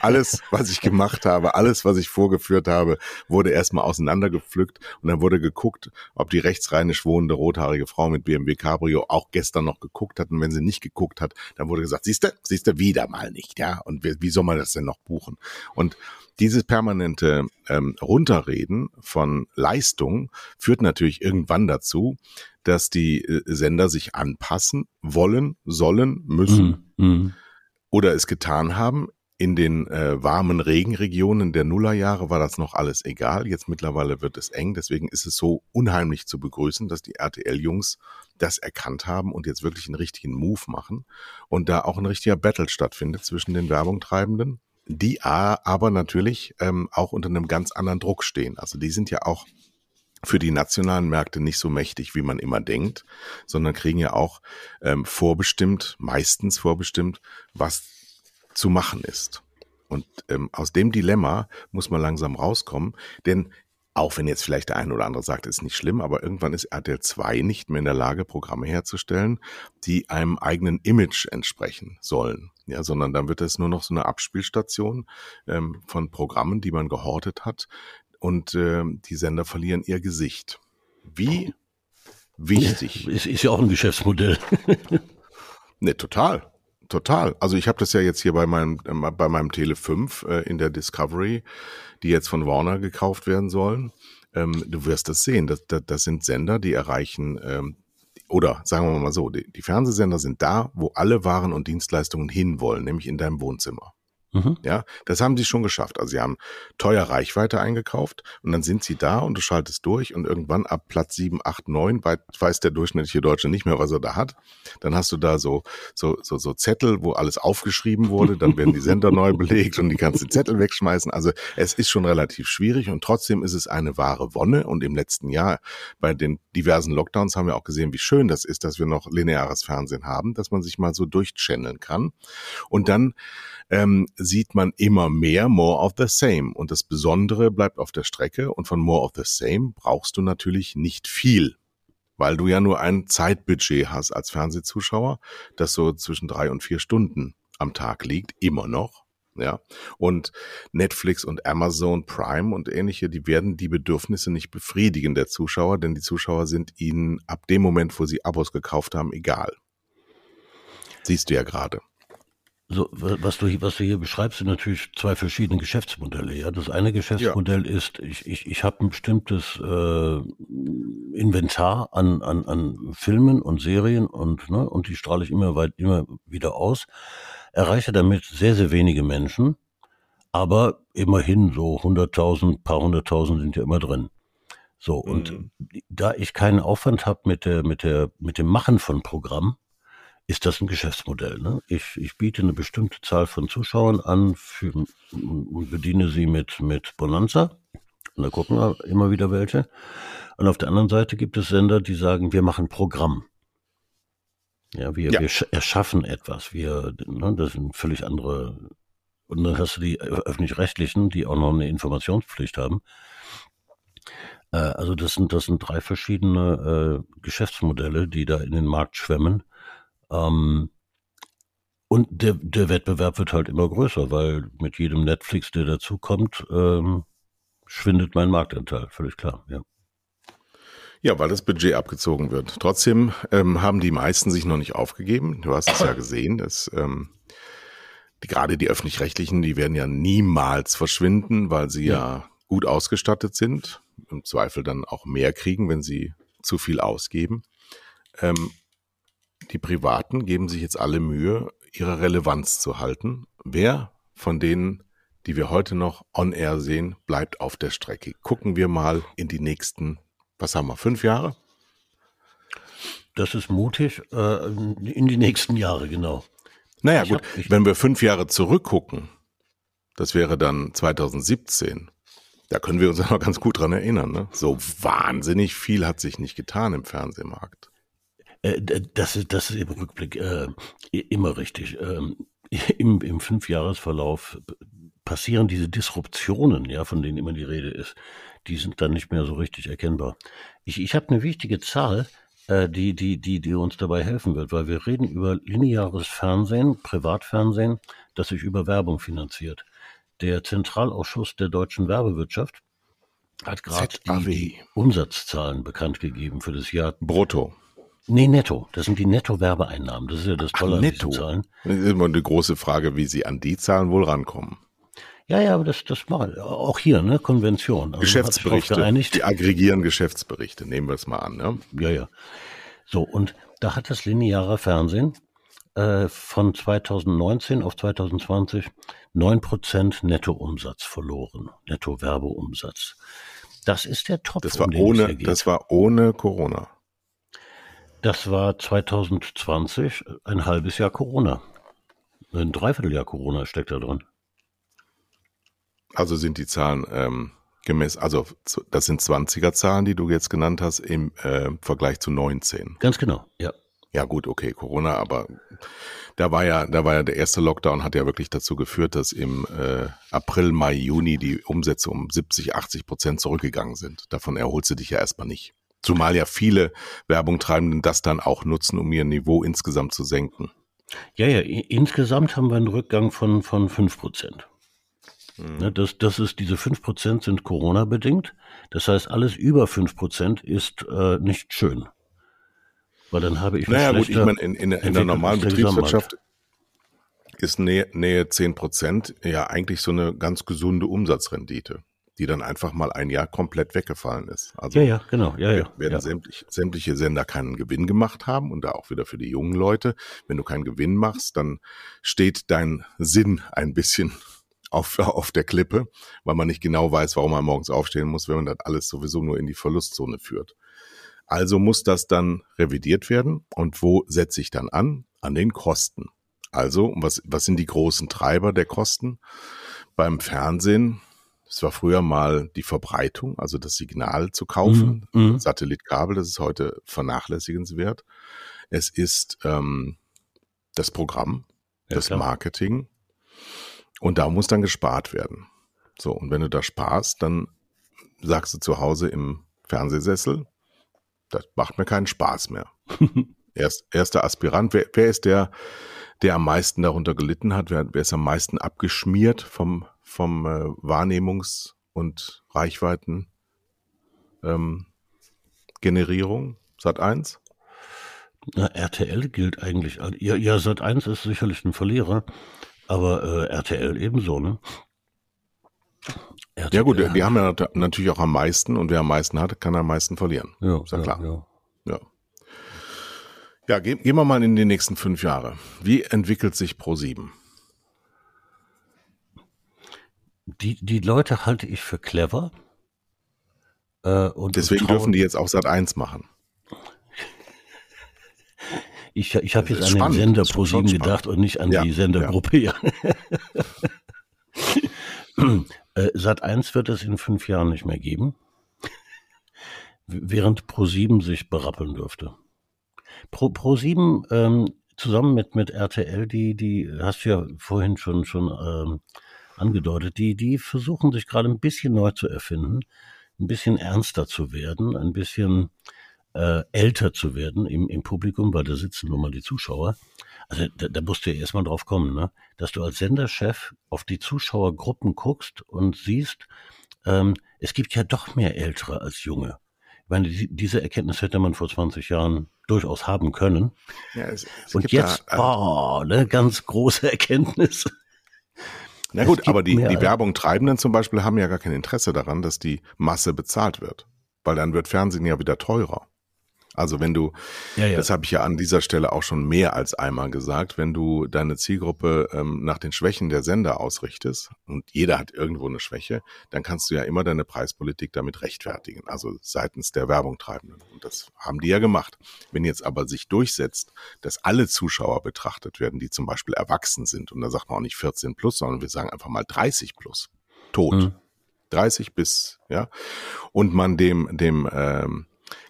alles, was ich gemacht habe, alles, was ich vorgeführt habe, wurde erstmal auseinandergepflückt und dann wurde geguckt, ob die rechtsrheinisch wohnende rothaarige Frau mit BMW Cabrio auch gestern noch geguckt hat und wenn sie nicht geguckt hat, dann wurde gesagt, siehste, siehste, wieder mal nicht, ja, und wie, wie soll man das denn noch buchen? Und dieses permanente ähm, Runterreden von Leistung führt natürlich irgendwann dazu, dass die äh, Sender sich anpassen wollen, sollen, müssen mm, mm. oder es getan haben. In den äh, warmen Regenregionen der Nullerjahre war das noch alles egal. Jetzt mittlerweile wird es eng. Deswegen ist es so unheimlich zu begrüßen, dass die RTL-Jungs das erkannt haben und jetzt wirklich einen richtigen Move machen und da auch ein richtiger Battle stattfindet zwischen den Werbungtreibenden, die aber natürlich ähm, auch unter einem ganz anderen Druck stehen. Also die sind ja auch für die nationalen Märkte nicht so mächtig, wie man immer denkt, sondern kriegen ja auch ähm, vorbestimmt, meistens vorbestimmt, was zu machen ist. Und ähm, aus dem Dilemma muss man langsam rauskommen, denn auch wenn jetzt vielleicht der eine oder andere sagt, ist nicht schlimm, aber irgendwann ist RTL 2 nicht mehr in der Lage, Programme herzustellen, die einem eigenen Image entsprechen sollen. Ja, sondern dann wird es nur noch so eine Abspielstation ähm, von Programmen, die man gehortet hat, und äh, die Sender verlieren ihr Gesicht. Wie wichtig. Ist, ist ja auch ein Geschäftsmodell. ne, total. Total. Also ich habe das ja jetzt hier bei meinem äh, bei meinem Tele 5 äh, in der Discovery, die jetzt von Warner gekauft werden sollen. Ähm, du wirst das sehen. Das, das, das sind Sender, die erreichen ähm, oder sagen wir mal so, die, die Fernsehsender sind da, wo alle Waren und Dienstleistungen hinwollen, nämlich in deinem Wohnzimmer. Mhm. Ja, das haben sie schon geschafft. Also sie haben teuer Reichweite eingekauft und dann sind sie da und du schaltest durch und irgendwann ab Platz 7, 8, 9 weiß der durchschnittliche Deutsche nicht mehr, was er da hat. Dann hast du da so, so, so, so Zettel, wo alles aufgeschrieben wurde, dann werden die Sender neu belegt und die du Zettel wegschmeißen. Also es ist schon relativ schwierig und trotzdem ist es eine wahre Wonne und im letzten Jahr bei den diversen Lockdowns haben wir auch gesehen, wie schön das ist, dass wir noch lineares Fernsehen haben, dass man sich mal so durchchanneln kann und dann ähm, sieht man immer mehr More of the Same. Und das Besondere bleibt auf der Strecke. Und von More of the Same brauchst du natürlich nicht viel, weil du ja nur ein Zeitbudget hast als Fernsehzuschauer, das so zwischen drei und vier Stunden am Tag liegt, immer noch. Ja, und Netflix und Amazon Prime und ähnliche, die werden die Bedürfnisse nicht befriedigen der Zuschauer, denn die Zuschauer sind ihnen ab dem Moment, wo sie Abos gekauft haben, egal. Siehst du ja gerade so, was du, was du hier beschreibst, sind natürlich zwei verschiedene Geschäftsmodelle. Ja, das eine Geschäftsmodell ja. ist, ich, ich, ich habe ein bestimmtes äh, Inventar an, an, an Filmen und Serien und ne, und die strahle ich immer weit, immer wieder aus, erreiche damit sehr, sehr wenige Menschen, aber immerhin so 100.000, paar hunderttausend sind ja immer drin. So und mhm. da ich keinen Aufwand habe mit der, mit der, mit dem Machen von Programmen ist das ein Geschäftsmodell. Ne? Ich, ich biete eine bestimmte Zahl von Zuschauern an für, und bediene sie mit, mit Bonanza. Und da gucken wir immer wieder welche. Und auf der anderen Seite gibt es Sender, die sagen, wir machen Programm. Ja, wir, ja. wir erschaffen etwas. Wir, ne, das sind völlig andere. Und dann hast du die öffentlich-rechtlichen, die auch noch eine Informationspflicht haben. Äh, also das sind, das sind drei verschiedene äh, Geschäftsmodelle, die da in den Markt schwemmen. Ähm, Und der, der Wettbewerb wird halt immer größer, weil mit jedem Netflix, der dazukommt, ähm, schwindet mein Marktanteil, völlig klar, ja. Ja, weil das Budget abgezogen wird. Trotzdem ähm, haben die meisten sich noch nicht aufgegeben. Du hast es ja gesehen, dass ähm, die, gerade die öffentlich-rechtlichen, die werden ja niemals verschwinden, weil sie ja. ja gut ausgestattet sind, im Zweifel dann auch mehr kriegen, wenn sie zu viel ausgeben. Ähm, die Privaten geben sich jetzt alle Mühe, ihre Relevanz zu halten. Wer von denen, die wir heute noch on air sehen, bleibt auf der Strecke? Gucken wir mal in die nächsten, was haben wir, fünf Jahre? Das ist mutig, äh, in die nächsten Jahre, genau. Naja, ich gut, wenn wir fünf Jahre zurückgucken, das wäre dann 2017, da können wir uns ja noch ganz gut dran erinnern. Ne? So wahnsinnig viel hat sich nicht getan im Fernsehmarkt. Äh, das, ist, das ist im Rückblick äh, immer richtig. Ähm, Im, im Fünfjahresverlauf passieren diese Disruptionen, ja, von denen immer die Rede ist, die sind dann nicht mehr so richtig erkennbar. Ich, ich habe eine wichtige Zahl, äh, die, die, die, die uns dabei helfen wird, weil wir reden über lineares Fernsehen, Privatfernsehen, das sich über Werbung finanziert. Der Zentralausschuss der deutschen Werbewirtschaft hat gerade die, die, Umsatzzahlen bekannt gegeben für das Jahr. Brutto. Nee, netto. Das sind die Netto-Werbeeinnahmen. Das ist ja das Tolle Ach, netto. Zahlen. Das ist immer eine große Frage, wie Sie an die Zahlen wohl rankommen. Ja, ja, aber das, das mal. Auch hier, ne, Konvention. Also Geschäftsberichte. Die aggregieren Geschäftsberichte, nehmen wir es mal an, ne? Ja, ja. So, und da hat das lineare Fernsehen äh, von 2019 auf 2020 9% Nettoumsatz verloren, Netto-Werbeumsatz. Das ist der Topf. Das war um ohne, das war ohne Corona. Das war 2020 ein halbes Jahr Corona. Ein Dreivierteljahr Corona steckt da drin. Also sind die Zahlen ähm, gemäß, also das sind 20er Zahlen, die du jetzt genannt hast, im äh, Vergleich zu 19. Ganz genau, ja. Ja gut, okay, Corona, aber da war ja, da war ja der erste Lockdown hat ja wirklich dazu geführt, dass im äh, April, Mai, Juni die Umsätze um 70, 80 Prozent zurückgegangen sind. Davon erholst du dich ja erstmal nicht. Zumal ja viele Werbungtreibenden das dann auch nutzen, um ihr Niveau insgesamt zu senken. Ja, ja, insgesamt haben wir einen Rückgang von, von 5 Prozent. Mhm. Das, das ist, diese 5 Prozent sind Corona-bedingt. Das heißt, alles über 5 Prozent ist äh, nicht schön. Weil dann habe ich Naja, gut, ich meine, in, in, in der normalen Betriebswirtschaft ist Nähe, Nähe 10 Prozent ja eigentlich so eine ganz gesunde Umsatzrendite die dann einfach mal ein Jahr komplett weggefallen ist. Also ja, ja, genau, ja, ja. Werden ja. Sämtlich, sämtliche Sender keinen Gewinn gemacht haben und da auch wieder für die jungen Leute. Wenn du keinen Gewinn machst, dann steht dein Sinn ein bisschen auf, auf der Klippe, weil man nicht genau weiß, warum man morgens aufstehen muss, wenn man das alles sowieso nur in die Verlustzone führt. Also muss das dann revidiert werden. Und wo setze ich dann an? An den Kosten. Also, was, was sind die großen Treiber der Kosten? Beim Fernsehen es war früher mal die Verbreitung, also das Signal zu kaufen. Mhm. mhm. Satellitkabel, das ist heute vernachlässigenswert. Es ist ähm, das Programm, ja, das klar. Marketing. Und da muss dann gespart werden. So, und wenn du da sparst, dann sagst du zu Hause im Fernsehsessel, das macht mir keinen Spaß mehr. Erst, erster Aspirant, wer, wer ist der, der am meisten darunter gelitten hat? Wer, wer ist am meisten abgeschmiert vom vom äh, Wahrnehmungs- und Reichweiten ähm, Sat 1? Na, RTL gilt eigentlich, ja, ja Sat 1 ist sicherlich ein Verlierer, aber äh, RTL ebenso, ne? RTL ja gut, die haben ja natürlich auch am meisten und wer am meisten hat, kann am meisten verlieren. Ja, ist ja klar. Ja, ja. ja gehen, gehen wir mal in die nächsten fünf Jahre. Wie entwickelt sich Pro 7? Die, die Leute halte ich für clever. Äh, und Deswegen und dürfen die jetzt auch Sat 1 machen. Ich, ich habe jetzt an spannend. den Sender Pro 7 gedacht und nicht an ja, die Sendergruppe. Ja. äh, Sat 1 wird es in fünf Jahren nicht mehr geben, während Pro 7 sich berappeln dürfte. Pro, Pro 7 ähm, zusammen mit, mit RTL, die, die hast du ja vorhin schon, schon ähm, angedeutet, die, die versuchen sich gerade ein bisschen neu zu erfinden, ein bisschen ernster zu werden, ein bisschen äh, älter zu werden im, im Publikum, weil da sitzen nun mal die Zuschauer. Also da, da musst du ja erstmal drauf kommen, ne? dass du als Senderchef auf die Zuschauergruppen guckst und siehst, ähm, es gibt ja doch mehr Ältere als Junge. Ich meine, die, diese Erkenntnis hätte man vor 20 Jahren durchaus haben können. Ja, es, es und jetzt, da, oh, ne, ganz große Erkenntnis. Na gut, aber die, die Werbung-Treibenden zum Beispiel haben ja gar kein Interesse daran, dass die Masse bezahlt wird. Weil dann wird Fernsehen ja wieder teurer. Also wenn du, ja, ja. das habe ich ja an dieser Stelle auch schon mehr als einmal gesagt, wenn du deine Zielgruppe ähm, nach den Schwächen der Sender ausrichtest und jeder hat irgendwo eine Schwäche, dann kannst du ja immer deine Preispolitik damit rechtfertigen, also seitens der Werbungtreibenden. Und das haben die ja gemacht. Wenn jetzt aber sich durchsetzt, dass alle Zuschauer betrachtet werden, die zum Beispiel erwachsen sind, und da sagt man auch nicht 14 plus, sondern wir sagen einfach mal 30 plus, tot. Mhm. 30 bis, ja, und man dem, dem ähm,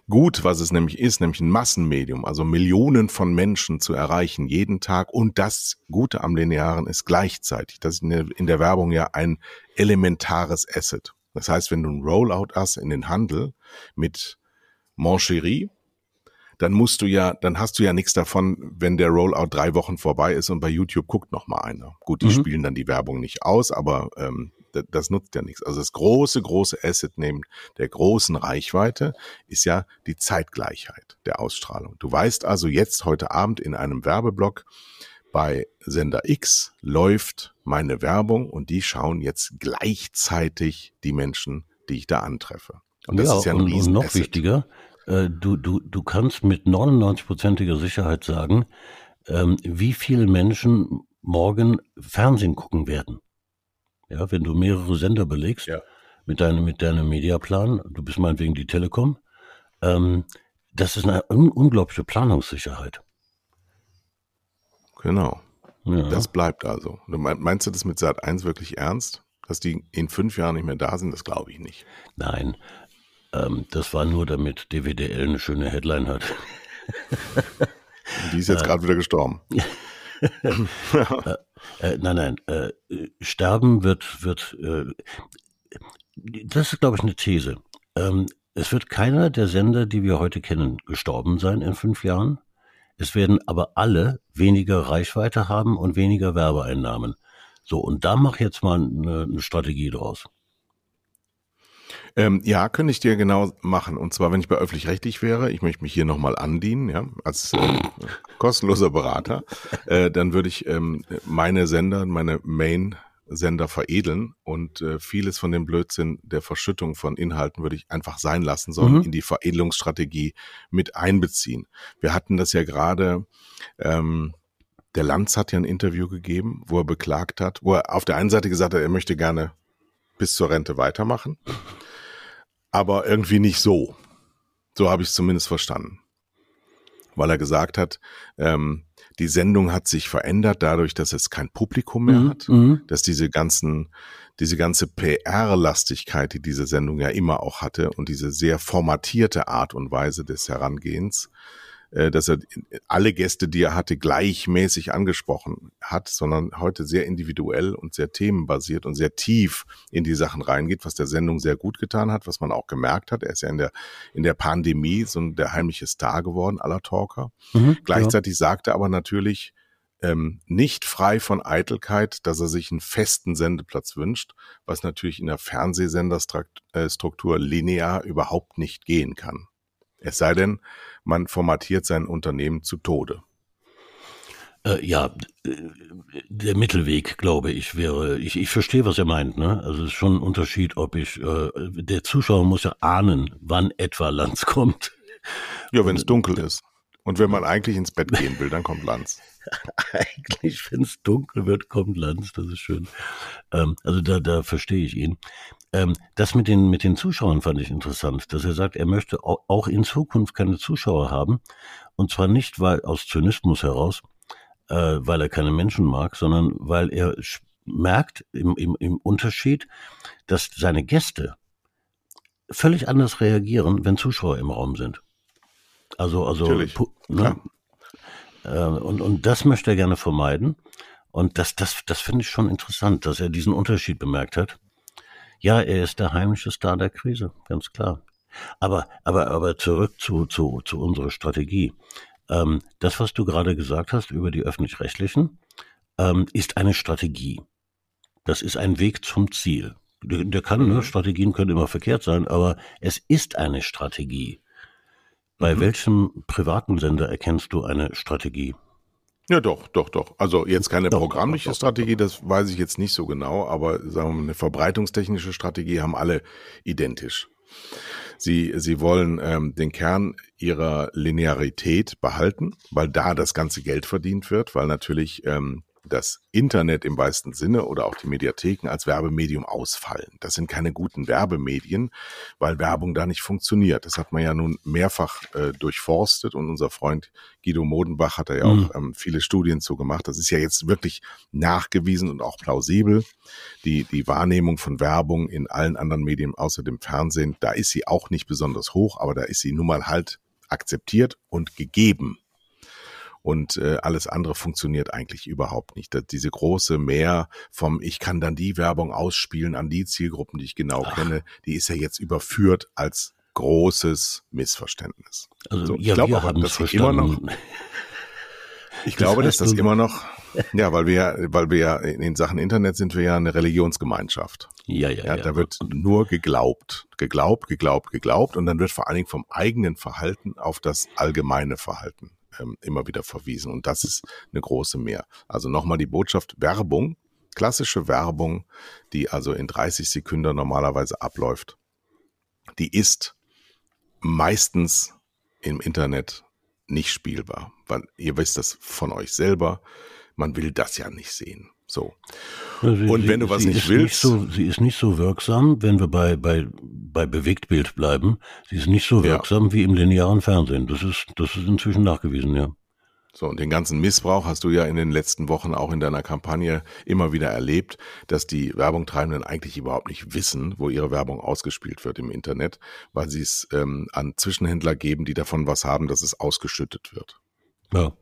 Gut, was es nämlich ist, nämlich ein Massenmedium, also Millionen von Menschen zu erreichen jeden Tag. Und das Gute am Linearen ist gleichzeitig, das ist in der Werbung ja ein elementares Asset. Das heißt, wenn du ein Rollout hast in den Handel mit Moncherie, dann musst du ja, dann hast du ja nichts davon, wenn der Rollout drei Wochen vorbei ist und bei YouTube guckt noch mal einer. Gut, die mhm. spielen dann die Werbung nicht aus, aber ähm, das nutzt ja nichts. Also das große, große Asset neben der großen Reichweite ist ja die Zeitgleichheit der Ausstrahlung. Du weißt also jetzt heute Abend in einem Werbeblock, bei Sender X läuft meine Werbung und die schauen jetzt gleichzeitig die Menschen, die ich da antreffe. Und das ja, ist ja ein und, und noch wichtiger, äh, du, du, du kannst mit 99-prozentiger Sicherheit sagen, ähm, wie viele Menschen morgen Fernsehen gucken werden. Ja, wenn du mehrere Sender belegst ja. mit deinem mit deinem Mediaplan, du bist meinetwegen die Telekom, ähm, das ist eine un unglaubliche Planungssicherheit. Genau. Ja. Das bleibt also. Meinst du das mit Sat 1 wirklich ernst? Dass die in fünf Jahren nicht mehr da sind, das glaube ich nicht. Nein. Ähm, das war nur, damit DWDL eine schöne Headline hat. die ist jetzt äh, gerade wieder gestorben. äh, nein, nein. Äh, sterben wird, wird, äh, das ist, glaube ich, eine These. Ähm, es wird keiner der Sender, die wir heute kennen, gestorben sein in fünf Jahren. Es werden aber alle weniger Reichweite haben und weniger Werbeeinnahmen. So, und da mach jetzt mal eine, eine Strategie draus. Ähm, ja, könnte ich dir genau machen. Und zwar, wenn ich bei öffentlich-rechtlich wäre, ich möchte mich hier nochmal andienen, ja, als äh, kostenloser Berater, äh, dann würde ich ähm, meine Sender, meine Main Sender veredeln und äh, vieles von dem Blödsinn der Verschüttung von Inhalten würde ich einfach sein lassen, sondern mhm. in die Veredelungsstrategie mit einbeziehen. Wir hatten das ja gerade, ähm, der Lanz hat ja ein Interview gegeben, wo er beklagt hat, wo er auf der einen Seite gesagt hat, er möchte gerne bis zur Rente weitermachen aber irgendwie nicht so. So habe ich es zumindest verstanden. Weil er gesagt hat, ähm, die Sendung hat sich verändert dadurch, dass es kein Publikum mehr mhm, hat, mhm. dass diese ganzen, diese ganze PR-Lastigkeit, die diese Sendung ja immer auch hatte und diese sehr formatierte Art und Weise des Herangehens, dass er alle Gäste, die er hatte, gleichmäßig angesprochen hat, sondern heute sehr individuell und sehr themenbasiert und sehr tief in die Sachen reingeht, was der Sendung sehr gut getan hat, was man auch gemerkt hat. Er ist ja in der, in der Pandemie so der heimliche Star geworden aller Talker. Mhm, Gleichzeitig ja. sagte aber natürlich, ähm, nicht frei von Eitelkeit, dass er sich einen festen Sendeplatz wünscht, was natürlich in der Fernsehsenderstruktur äh, linear überhaupt nicht gehen kann. Es sei denn, man formatiert sein Unternehmen zu Tode. Äh, ja, der Mittelweg, glaube ich, wäre, ich, ich verstehe, was er meint, ne? Also es ist schon ein Unterschied, ob ich, äh, der Zuschauer muss ja ahnen, wann etwa Lanz kommt. Ja, wenn es dunkel ist. Und wenn man eigentlich ins Bett gehen will, dann kommt Lanz. eigentlich, wenn es dunkel wird, kommt Lanz, das ist schön. Ähm, also da, da verstehe ich ihn. Ähm, das mit den, mit den Zuschauern fand ich interessant, dass er sagt, er möchte auch in Zukunft keine Zuschauer haben. Und zwar nicht weil aus Zynismus heraus, äh, weil er keine Menschen mag, sondern weil er merkt im, im, im Unterschied, dass seine Gäste völlig anders reagieren, wenn Zuschauer im Raum sind. Also, also, ne? Äh, und, und das möchte er gerne vermeiden. Und das, das, das finde ich schon interessant, dass er diesen Unterschied bemerkt hat. Ja, er ist der heimische Star der Krise, ganz klar. Aber, aber, aber zurück zu, zu, zu unserer Strategie. Ähm, das, was du gerade gesagt hast über die öffentlich-rechtlichen, ähm, ist eine Strategie. Das ist ein Weg zum Ziel. Der, der kann, ne, mhm. Strategien können immer verkehrt sein, aber es ist eine Strategie. Bei mhm. welchem privaten Sender erkennst du eine Strategie? Ja, doch, doch, doch. Also jetzt keine doch, programmliche doch, doch, Strategie, das weiß ich jetzt nicht so genau, aber sagen wir mal, eine verbreitungstechnische Strategie haben alle identisch. Sie, sie wollen ähm, den Kern ihrer Linearität behalten, weil da das ganze Geld verdient wird, weil natürlich ähm, das Internet im weitesten Sinne oder auch die Mediatheken als Werbemedium ausfallen. Das sind keine guten Werbemedien, weil Werbung da nicht funktioniert. Das hat man ja nun mehrfach äh, durchforstet und unser Freund Guido Modenbach hat da ja mhm. auch ähm, viele Studien zu gemacht. Das ist ja jetzt wirklich nachgewiesen und auch plausibel. Die, die Wahrnehmung von Werbung in allen anderen Medien außer dem Fernsehen, da ist sie auch nicht besonders hoch, aber da ist sie nun mal halt akzeptiert und gegeben und äh, alles andere funktioniert eigentlich überhaupt nicht. Das, diese große Mehr vom Ich kann dann die Werbung ausspielen an die Zielgruppen, die ich genau Ach. kenne, die ist ja jetzt überführt als großes Missverständnis. Also so, ja, ich glaube aber, dass sie immer noch ich glaube, dass das immer noch, ja, weil wir, weil wir ja in Sachen Internet sind wir ja eine Religionsgemeinschaft. Ja, ja, ja. Da wird nur geglaubt, geglaubt, geglaubt, geglaubt und dann wird vor allen Dingen vom eigenen Verhalten auf das allgemeine Verhalten ähm, immer wieder verwiesen. Und das ist eine große Mehr. Also nochmal die Botschaft Werbung, klassische Werbung, die also in 30 Sekunden normalerweise abläuft, die ist meistens im Internet nicht spielbar, weil ihr wisst das von euch selber. Man will das ja nicht sehen. So. Ja, sie, und wenn du was nicht willst. Nicht so, sie ist nicht so wirksam, wenn wir bei, bei, bei Bewegtbild bleiben. Sie ist nicht so wirksam ja. wie im linearen Fernsehen. Das ist, das ist inzwischen nachgewiesen, ja. So, und den ganzen Missbrauch hast du ja in den letzten Wochen auch in deiner Kampagne immer wieder erlebt, dass die Werbungtreibenden eigentlich überhaupt nicht wissen, wo ihre Werbung ausgespielt wird im Internet, weil sie es ähm, an Zwischenhändler geben, die davon was haben, dass es ausgeschüttet wird. Ja.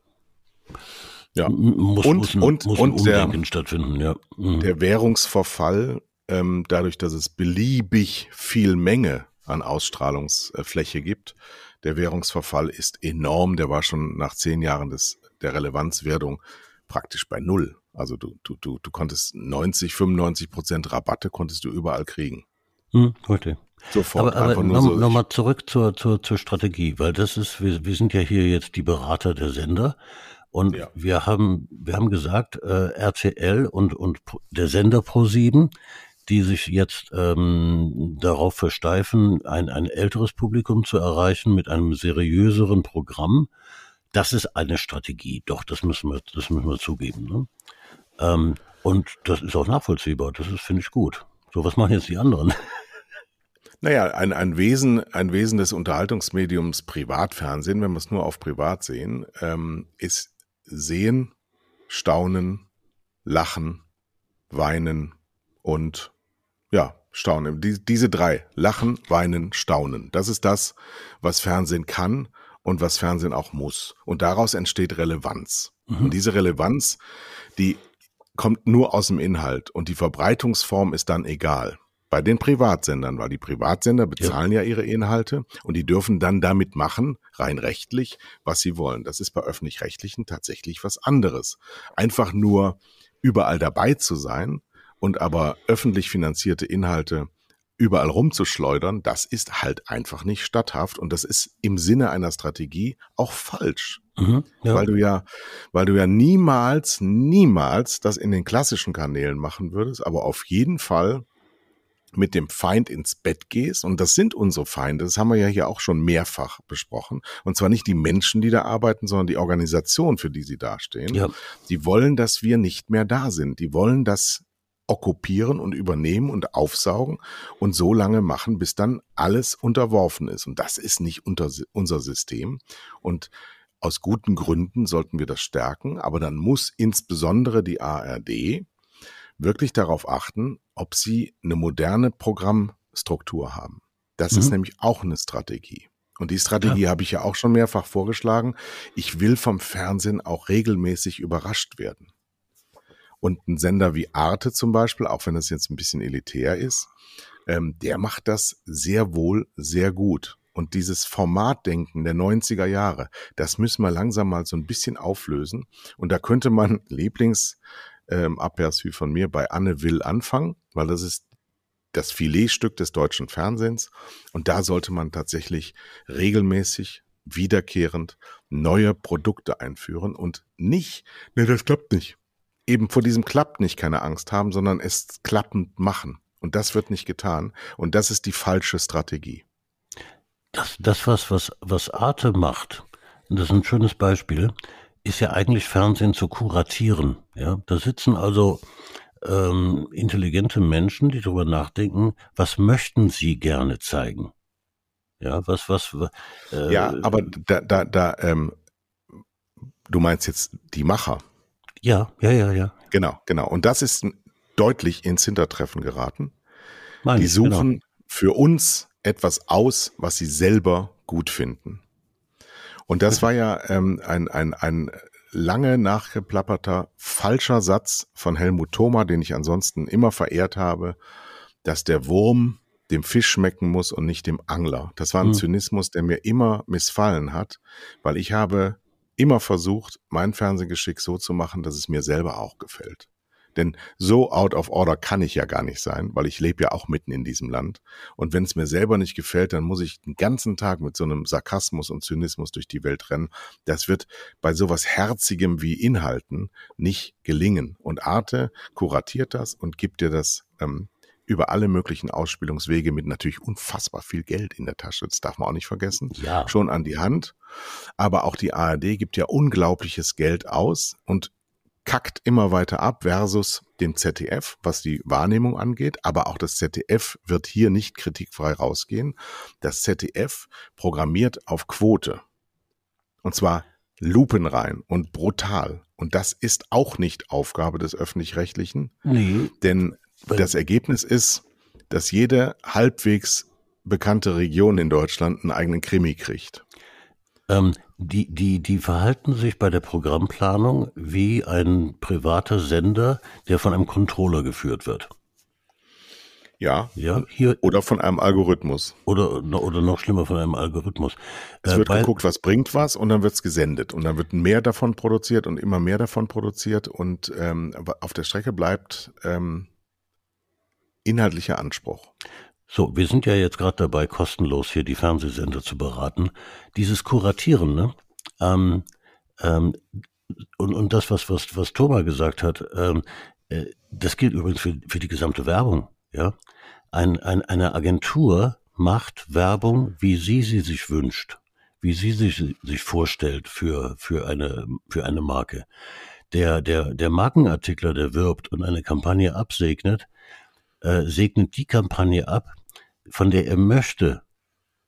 Ja. Muss, und, muss ein, und, muss und der, stattfinden, ja. Mhm. Der Währungsverfall, ähm, dadurch, dass es beliebig viel Menge an Ausstrahlungsfläche gibt, der Währungsverfall ist enorm. Der war schon nach zehn Jahren des, der Relevanzwertung praktisch bei Null. Also du, du, du, du konntest 90, 95 Prozent Rabatte konntest du überall kriegen. Hm, heute. Sofort. Aber, aber nochmal so noch zurück zur, zur, zur Strategie, weil das ist, wir, wir sind ja hier jetzt die Berater der Sender und ja. wir haben, wir haben gesagt, äh, RTL und, und der Sender Pro7, die sich jetzt ähm, darauf versteifen, ein, ein älteres Publikum zu erreichen mit einem seriöseren Programm, das ist eine Strategie. Doch, das müssen wir, das müssen wir zugeben. Ne? Ähm, und das ist auch nachvollziehbar. Das ist, finde ich, gut. So, was machen jetzt die anderen? Naja, ein, ein, Wesen, ein Wesen des Unterhaltungsmediums Privatfernsehen, wenn wir es nur auf Privat sehen, ähm, ist sehen, staunen, lachen, weinen und ja, staunen. Die, diese drei, lachen, weinen, staunen. Das ist das, was Fernsehen kann und was Fernsehen auch muss. Und daraus entsteht Relevanz. Mhm. Und diese Relevanz, die kommt nur aus dem Inhalt und die Verbreitungsform ist dann egal bei den Privatsendern, weil die Privatsender bezahlen ja. ja. ihre Inhalte und die dürfen dann damit machen, rein rechtlich, was sie wollen. Das ist bei öffentlich-rechtlichen tatsächlich was anderes. Einfach nur überall dabei zu sein und aber öffentlich finanzierte Inhalte überall rumzuschleudern, das ist halt einfach nicht statthaft und das ist im Sinne einer Strategie auch falsch. Mhm, ja. Weil du ja, weil du ja niemals, niemals das in den klassischen Kanälen machen würdest, aber auf jeden Fall mit dem Feind ins Bett gehst, und das sind unsere Feinde, das haben wir ja hier auch schon mehrfach besprochen, und zwar nicht die Menschen, die da arbeiten, sondern die Organisation, für die sie dastehen, ja. die wollen, dass wir nicht mehr da sind. Die wollen das okkupieren und übernehmen und aufsaugen und so lange machen, bis dann alles unterworfen ist. Und das ist nicht unter, unser System. Und aus guten Gründen sollten wir das stärken, aber dann muss insbesondere die ARD wirklich darauf achten, ob sie eine moderne Programmstruktur haben. Das mhm. ist nämlich auch eine Strategie. Und die Strategie ja. habe ich ja auch schon mehrfach vorgeschlagen. Ich will vom Fernsehen auch regelmäßig überrascht werden. Und ein Sender wie Arte zum Beispiel, auch wenn das jetzt ein bisschen elitär ist, ähm, der macht das sehr wohl, sehr gut. und dieses Formatdenken der 90er Jahre, das müssen wir langsam mal so ein bisschen auflösen. Und da könnte man Lieblings ähm, Aperçu von mir bei Anne Will anfangen, weil das ist das Filetstück des deutschen Fernsehens. Und da sollte man tatsächlich regelmäßig, wiederkehrend neue Produkte einführen und nicht, ne, das klappt nicht. Eben vor diesem klappt nicht keine Angst haben, sondern es klappend machen. Und das wird nicht getan. Und das ist die falsche Strategie. Das, das was, was, was Arte macht, das ist ein schönes Beispiel, ist ja eigentlich Fernsehen zu kuratieren. Ja, da sitzen also ähm, intelligente Menschen, die darüber nachdenken, was möchten sie gerne zeigen? Ja, was, was, äh, ja, aber da, da, da, ähm, du meinst jetzt die Macher. Ja, ja, ja, ja. Genau, genau. Und das ist deutlich ins Hintertreffen geraten. Meine die genau. suchen genau. für uns etwas aus, was sie selber gut finden. Und das war ja ähm, ein, ein, ein lange nachgeplapperter falscher Satz von Helmut Thoma, den ich ansonsten immer verehrt habe, dass der Wurm dem Fisch schmecken muss und nicht dem Angler. Das war ein mhm. Zynismus, der mir immer missfallen hat, weil ich habe immer versucht, mein Fernsehgeschick so zu machen, dass es mir selber auch gefällt. Denn so out of order kann ich ja gar nicht sein, weil ich lebe ja auch mitten in diesem Land. Und wenn es mir selber nicht gefällt, dann muss ich den ganzen Tag mit so einem Sarkasmus und Zynismus durch die Welt rennen. Das wird bei sowas Herzigem wie Inhalten nicht gelingen. Und Arte kuratiert das und gibt dir das ähm, über alle möglichen Ausspielungswege mit natürlich unfassbar viel Geld in der Tasche. Das darf man auch nicht vergessen. Ja. Schon an die Hand. Aber auch die ARD gibt ja unglaubliches Geld aus und kackt immer weiter ab versus dem ZDF, was die Wahrnehmung angeht. Aber auch das ZDF wird hier nicht kritikfrei rausgehen. Das ZDF programmiert auf Quote. Und zwar lupenrein und brutal. Und das ist auch nicht Aufgabe des öffentlich-rechtlichen. Nee. Denn das Ergebnis ist, dass jede halbwegs bekannte Region in Deutschland einen eigenen Krimi kriegt. Ähm, die, die, die verhalten sich bei der Programmplanung wie ein privater Sender, der von einem Controller geführt wird. Ja, ja hier, oder von einem Algorithmus. Oder, oder noch schlimmer, von einem Algorithmus. Es äh, wird bei, geguckt, was bringt was und dann wird es gesendet. Und dann wird mehr davon produziert und immer mehr davon produziert und ähm, auf der Strecke bleibt ähm, inhaltlicher Anspruch. So, wir sind ja jetzt gerade dabei, kostenlos hier die Fernsehsender zu beraten. Dieses Kuratieren, ne? Ähm, ähm, und, und das, was, was, was Thomas gesagt hat, ähm, äh, das gilt übrigens für, für die gesamte Werbung. Ja, ein, ein, eine Agentur macht Werbung, wie sie sie sich wünscht, wie sie sich, sich vorstellt für, für eine, für eine Marke. Der, der, der Markenartikler, der wirbt und eine Kampagne absegnet, äh, segnet die Kampagne ab, von der er möchte,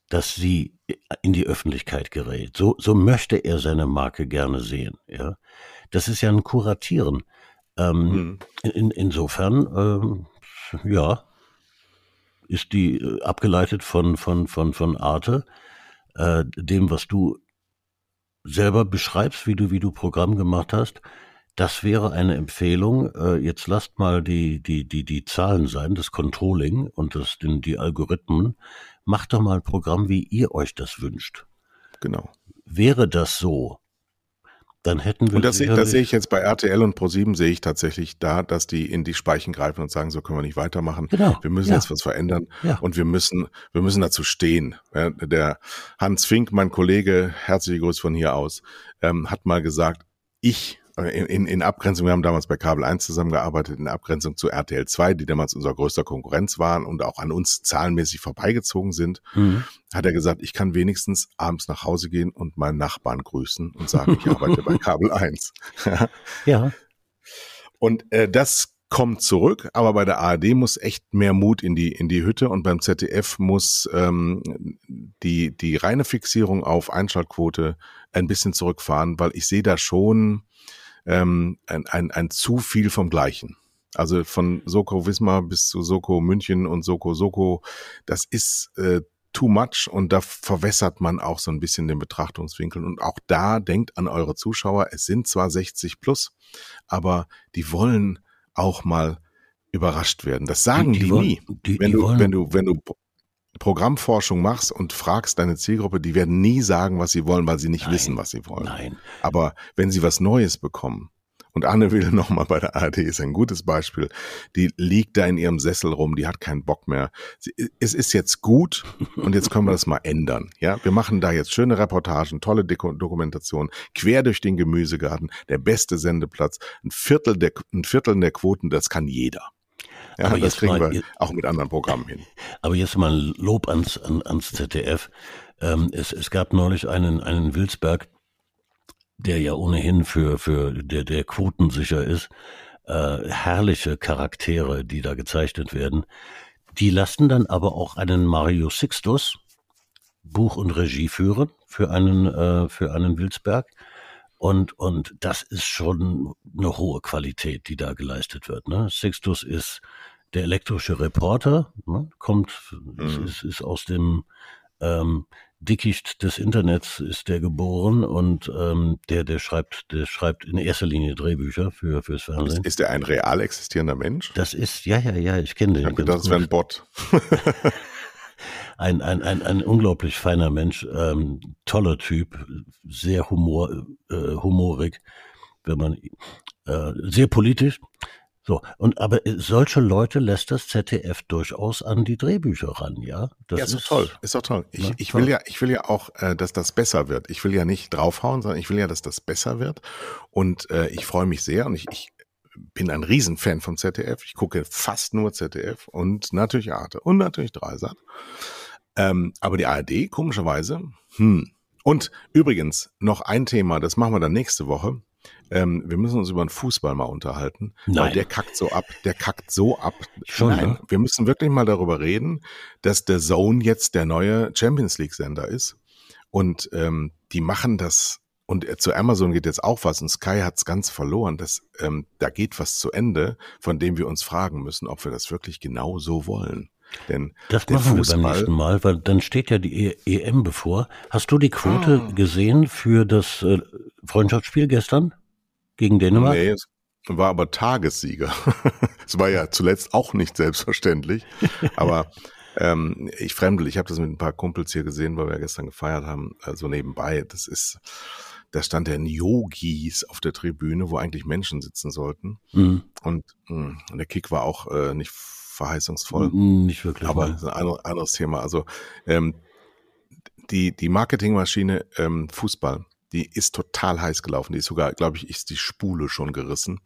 dass sie in die Öffentlichkeit gerät. So, so möchte er seine Marke gerne sehen. Ja, das ist ja ein Kuratieren. Ähm, mhm. in, insofern, ähm, ja, ist die äh, abgeleitet von von von von Arte, äh, dem, was du selber beschreibst, wie du wie du Programm gemacht hast. Das wäre eine Empfehlung. Äh, jetzt lasst mal die, die, die, die Zahlen sein, das Controlling und das, die Algorithmen. Macht doch mal ein Programm, wie ihr euch das wünscht. Genau. Wäre das so, dann hätten wir. Und das, sehe, das sehe ich jetzt bei RTL und Pro7 sehe ich tatsächlich da, dass die in die Speichen greifen und sagen, so können wir nicht weitermachen. Genau. Wir müssen ja. jetzt was verändern ja. und wir müssen, wir müssen dazu stehen. Der Hans Fink, mein Kollege, herzliche Grüße von hier aus, ähm, hat mal gesagt, ich in, in, in Abgrenzung, wir haben damals bei Kabel 1 zusammengearbeitet, in Abgrenzung zu RTL 2, die damals unser größter Konkurrenz waren und auch an uns zahlenmäßig vorbeigezogen sind, mhm. hat er gesagt, ich kann wenigstens abends nach Hause gehen und meinen Nachbarn grüßen und sagen, ich arbeite bei Kabel 1. ja. Und äh, das kommt zurück, aber bei der ARD muss echt mehr Mut in die in die Hütte und beim ZDF muss ähm, die die reine Fixierung auf Einschaltquote ein bisschen zurückfahren, weil ich sehe da schon ähm, ein, ein, ein zu viel vom Gleichen. Also von Soko Wismar bis zu Soko München und Soko Soko, das ist äh, too much und da verwässert man auch so ein bisschen den Betrachtungswinkel. Und auch da denkt an eure Zuschauer, es sind zwar 60 plus, aber die wollen auch mal überrascht werden. Das sagen die, die, die nie. Die, wenn, du, wenn du, wenn du Programmforschung machst und fragst deine Zielgruppe, die werden nie sagen, was sie wollen, weil sie nicht Nein, wissen, was sie wollen. Nein. Aber wenn sie was Neues bekommen, und Anne Will nochmal bei der ARD ist ein gutes Beispiel. Die liegt da in ihrem Sessel rum, die hat keinen Bock mehr. Sie, es ist jetzt gut und jetzt können wir das mal ändern. Ja, wir machen da jetzt schöne Reportagen, tolle Dokumentation, quer durch den Gemüsegarten, der beste Sendeplatz, ein Viertel der, ein Viertel der Quoten, das kann jeder. Ja, Aber das jetzt kriegen mal- wir auch mit anderen Programmen hin. Aber jetzt mal ein Lob ans, an, ans ZDF. Ähm, es, es gab neulich einen, einen Wilsberg, der ja ohnehin für, für der, der quotensicher ist. Äh, herrliche Charaktere, die da gezeichnet werden. Die lassen dann aber auch einen Mario Sixtus Buch und Regie führen für einen, äh, für einen Wilsberg. Und, und das ist schon eine hohe Qualität, die da geleistet wird. Ne? Sixtus ist der elektrische Reporter, ne? kommt, ist, Mhm. ist, ist aus dem ähm, Dickicht des Internets ist der geboren und ähm, der, der schreibt, der schreibt in erster Linie Drehbücher für fürs Fernsehen. Ist, ist er ein real existierender Mensch? Das ist, ja, ja, ja, ich kenne den. Ich habe gedacht, gut. wäre ein Bot. ein, ein, ein, ein unglaublich feiner Mensch, ähm, toller Typ, sehr humor, äh, humorig, wenn man äh, sehr politisch. So, und aber solche Leute lässt das ZDF durchaus an die Drehbücher ran, ja. Das ja, ist doch toll. Ist doch toll. Ich, Ja, ich toll. will ja, ich will ja auch, äh, dass das besser wird. Ich will ja nicht draufhauen, sondern ich will ja, dass das besser wird. Und äh, ich freue mich sehr und ich, ich bin ein Riesenfan vom ZDF. Ich gucke fast nur ZDF und natürlich Arte und natürlich Dreisat. Ähm, aber die ARD, komischerweise, hm. Und übrigens, noch ein Thema, das machen wir dann nächste Woche. Ähm, wir müssen uns über den Fußball mal unterhalten, weil Nein. der kackt so ab, der kackt so ab. Schon, Nein, ne? wir müssen wirklich mal darüber reden, dass der Zone jetzt der neue Champions League Sender ist. Und ähm, die machen das, und zu Amazon geht jetzt auch was, und Sky hat's ganz verloren. Das, ähm, da geht was zu Ende, von dem wir uns fragen müssen, ob wir das wirklich genau so wollen. Denn Das machen wir beim Fußball- nächsten Mal, weil dann steht ja die e EM bevor. Hast du die Quote Ah. gesehen für das äh, Freundschaftsspiel gestern gegen Dänemark? Nee, es war aber Tagessieger. Es war ja zuletzt auch nicht selbstverständlich. Aber ähm, ich fremdel, ich habe das mit ein paar Kumpels hier gesehen, weil wir gestern gefeiert haben, also nebenbei. Das ist, da stand ja ein Yogis auf der Tribüne, wo eigentlich Menschen sitzen sollten. Hm, Und, mh, und der Kick war auch äh, nicht verheißungsvoll. hm, Nicht wirklich. Aber ne? das ist ein anderes, anderes Thema. Also ähm, die, die Marketingmaschine ähm, Fußball, die ist total heiß gelaufen. Die ist sogar, glaube ich, ist die Spule schon gerissen.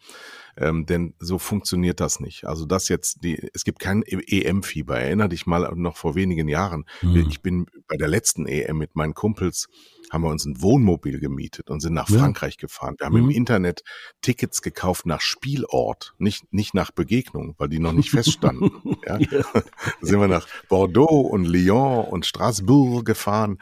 Ähm, denn so funktioniert das nicht. Also das jetzt, die, es gibt kein EM-Fieber. Erinner dich mal noch vor wenigen Jahren. Hm. Ich bin bei der letzten EM mit meinen Kumpels, haben wir uns ein Wohnmobil gemietet und sind nach Ja. Frankreich gefahren. Wir haben Mhm. im Internet Tickets gekauft nach Spielort, nicht, nicht nach Begegnung, weil die noch nicht feststanden. ja. Da sind wir nach Bordeaux und Lyon und Straßburg gefahren,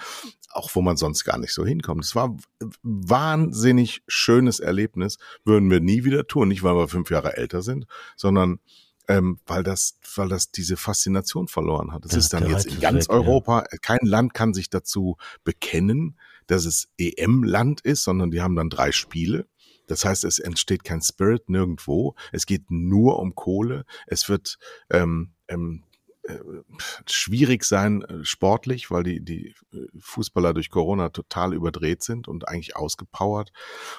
auch wo man sonst gar nicht so hinkommt. Es war wahnsinnig schönes Erlebnis, würden wir nie wieder tun, nicht weil wir fünf Jahre älter sind, sondern ähm, weil das, weil das diese Faszination verloren hat. Es Ja, ist dann jetzt in ganz weg, ja. Europa, kein Land kann sich dazu bekennen, dass es EM-Land ist, sondern die haben dann drei Spiele. Das heißt, es entsteht kein Spirit nirgendwo. Es geht nur um Kohle. Es wird ähm, ähm, äh, schwierig sein äh, sportlich, weil die, die äh, Fußballer durch Corona total überdreht sind und eigentlich ausgepowert.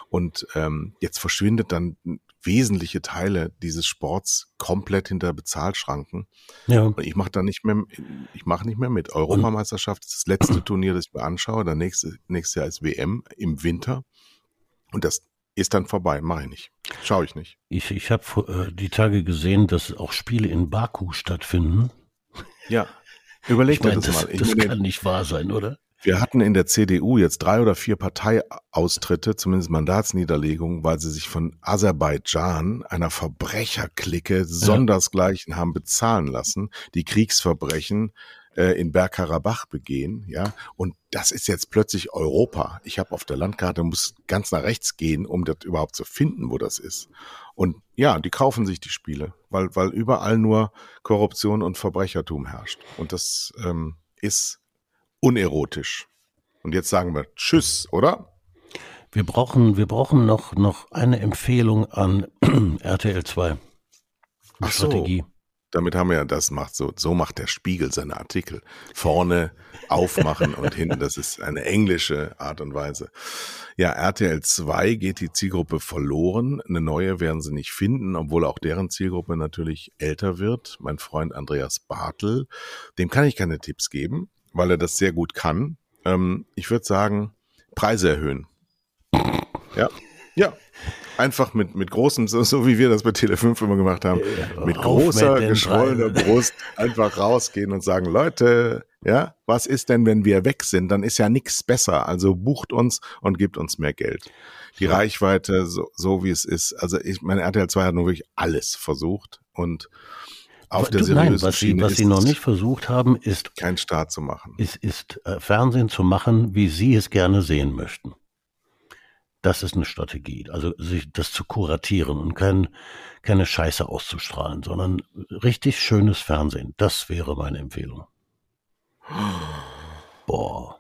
Und ähm, jetzt verschwindet dann wesentliche Teile dieses Sports komplett hinter Bezahlschranken. ja. Und ich mache da nicht mehr, ich mache nicht mehr mit. Europameisterschaft ist das letzte Turnier, das ich mir anschaue. Der nächste, nächstes Jahr ist WM im Winter. Und das ist dann vorbei. Mache ich nicht. Schaue ich nicht. Ich, ich habe äh, die Tage gesehen, dass auch Spiele in Baku stattfinden. Ja. Überleg Ich dir meine, das, das, mal. Ich das meine, kann nicht wahr sein, oder? wir hatten in der CDU jetzt drei oder vier Parteiaustritte, zumindest Mandatsniederlegungen, weil sie sich von Aserbaidschan, einer Verbrecherklicke, sondersgleichen haben bezahlen lassen, die Kriegsverbrechen äh, in Bergkarabach begehen, ja. Und das ist jetzt plötzlich Europa. Ich habe auf der Landkarte, muss ganz nach rechts gehen, um das überhaupt zu finden, wo das ist. Und ja, die kaufen sich die Spiele, weil, weil überall nur Korruption und Verbrechertum herrscht. Und das ähm, ist unerotisch. Und jetzt sagen wir Tschüss, oder? Wir brauchen, wir brauchen noch, noch eine Empfehlung an RTL 2. Eine Ach so. Strategie. Damit haben wir ja, das macht so, so macht der Spiegel seine Artikel. Vorne aufmachen und hinten, das ist eine englische Art und Weise. Ja, RTL 2 geht die Zielgruppe verloren. Eine neue werden sie nicht finden, obwohl auch deren Zielgruppe natürlich älter wird. Mein Freund Andreas Bartel, dem kann ich keine Tipps geben, weil er das sehr gut kann. Ähm, ich würde sagen, Preise erhöhen. Ja, ja, einfach mit, mit großem, so, so wie wir das bei Tele5 immer gemacht haben, ja, mit großer, geschwollener Brust einfach rausgehen und sagen, Leute, ja, was ist denn, wenn wir weg sind? Dann ist ja nichts besser. Also bucht uns und gibt uns mehr Geld. Die ja. Reichweite, so, so wie es ist. Also ich meine, RTL 2 hat nur wirklich alles versucht und auf der du, Nein, was sie, was sie noch nicht versucht haben, ist keinen Start zu machen. Ist, ist äh, Fernsehen zu machen, wie sie es gerne sehen möchten. Das ist eine Strategie. Also sich das zu kuratieren und kein, keine Scheiße auszustrahlen, sondern richtig schönes Fernsehen. Das wäre meine Empfehlung. Boah.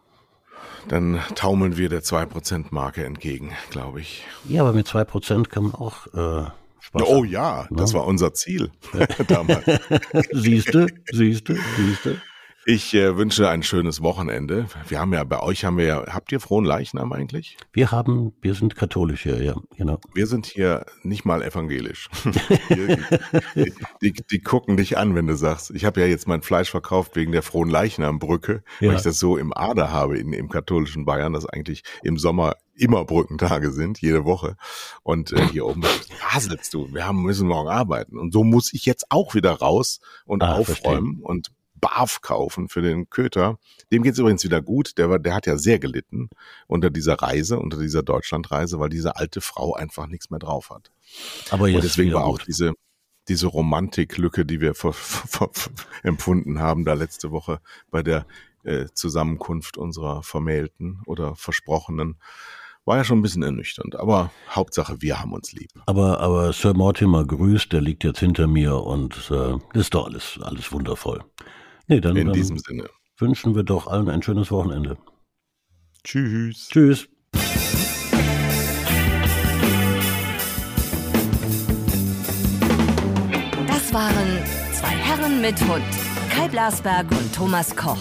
Dann taumeln wir der 2%-Marke entgegen, glaube ich. Ja, aber mit 2% kann man auch äh, Spaß Oh ja, das war unser Ziel damals. siehste, siehste, siehste. Ich äh, wünsche ein schönes Wochenende. Wir haben ja bei euch haben wir ja, habt ihr frohen Leichnam eigentlich? Wir haben, wir sind katholisch hier, ja, genau. Wir sind hier nicht mal evangelisch. die, die, die, gucken dich an, wenn du sagst, ich habe ja jetzt mein Fleisch verkauft wegen der frohen Leichnambrücke, ja. weil ich das so im Ader habe in, im katholischen Bayern, dass eigentlich im Sommer immer Brückentage sind, jede Woche. Und äh, hier oben faselst du, wir haben, müssen morgen arbeiten. Und so muss ich jetzt auch wieder raus und ah, aufräumen verstehe. und Barf kaufen für den Köter. Dem geht es übrigens wieder gut. Der, war, der hat ja sehr gelitten unter dieser Reise, unter dieser Deutschlandreise, weil diese alte Frau einfach nichts mehr drauf hat. Aber jetzt Und deswegen war auch gut. diese, diese Romantiklücke, die wir empfunden haben, da letzte Woche bei der äh, Zusammenkunft unserer Vermählten oder Versprochenen, war ja schon ein bisschen ernüchternd. Aber Hauptsache, wir haben uns lieb. Aber, aber Sir Mortimer grüßt, der liegt jetzt hinter mir und äh, ist doch alles, alles wundervoll. Nee, dann, In diesem Sinne. Wünschen wir doch allen ein schönes Wochenende. Tschüss. Tschüss. Das waren zwei Herren mit Hund. Kai Blasberg und Thomas Koch.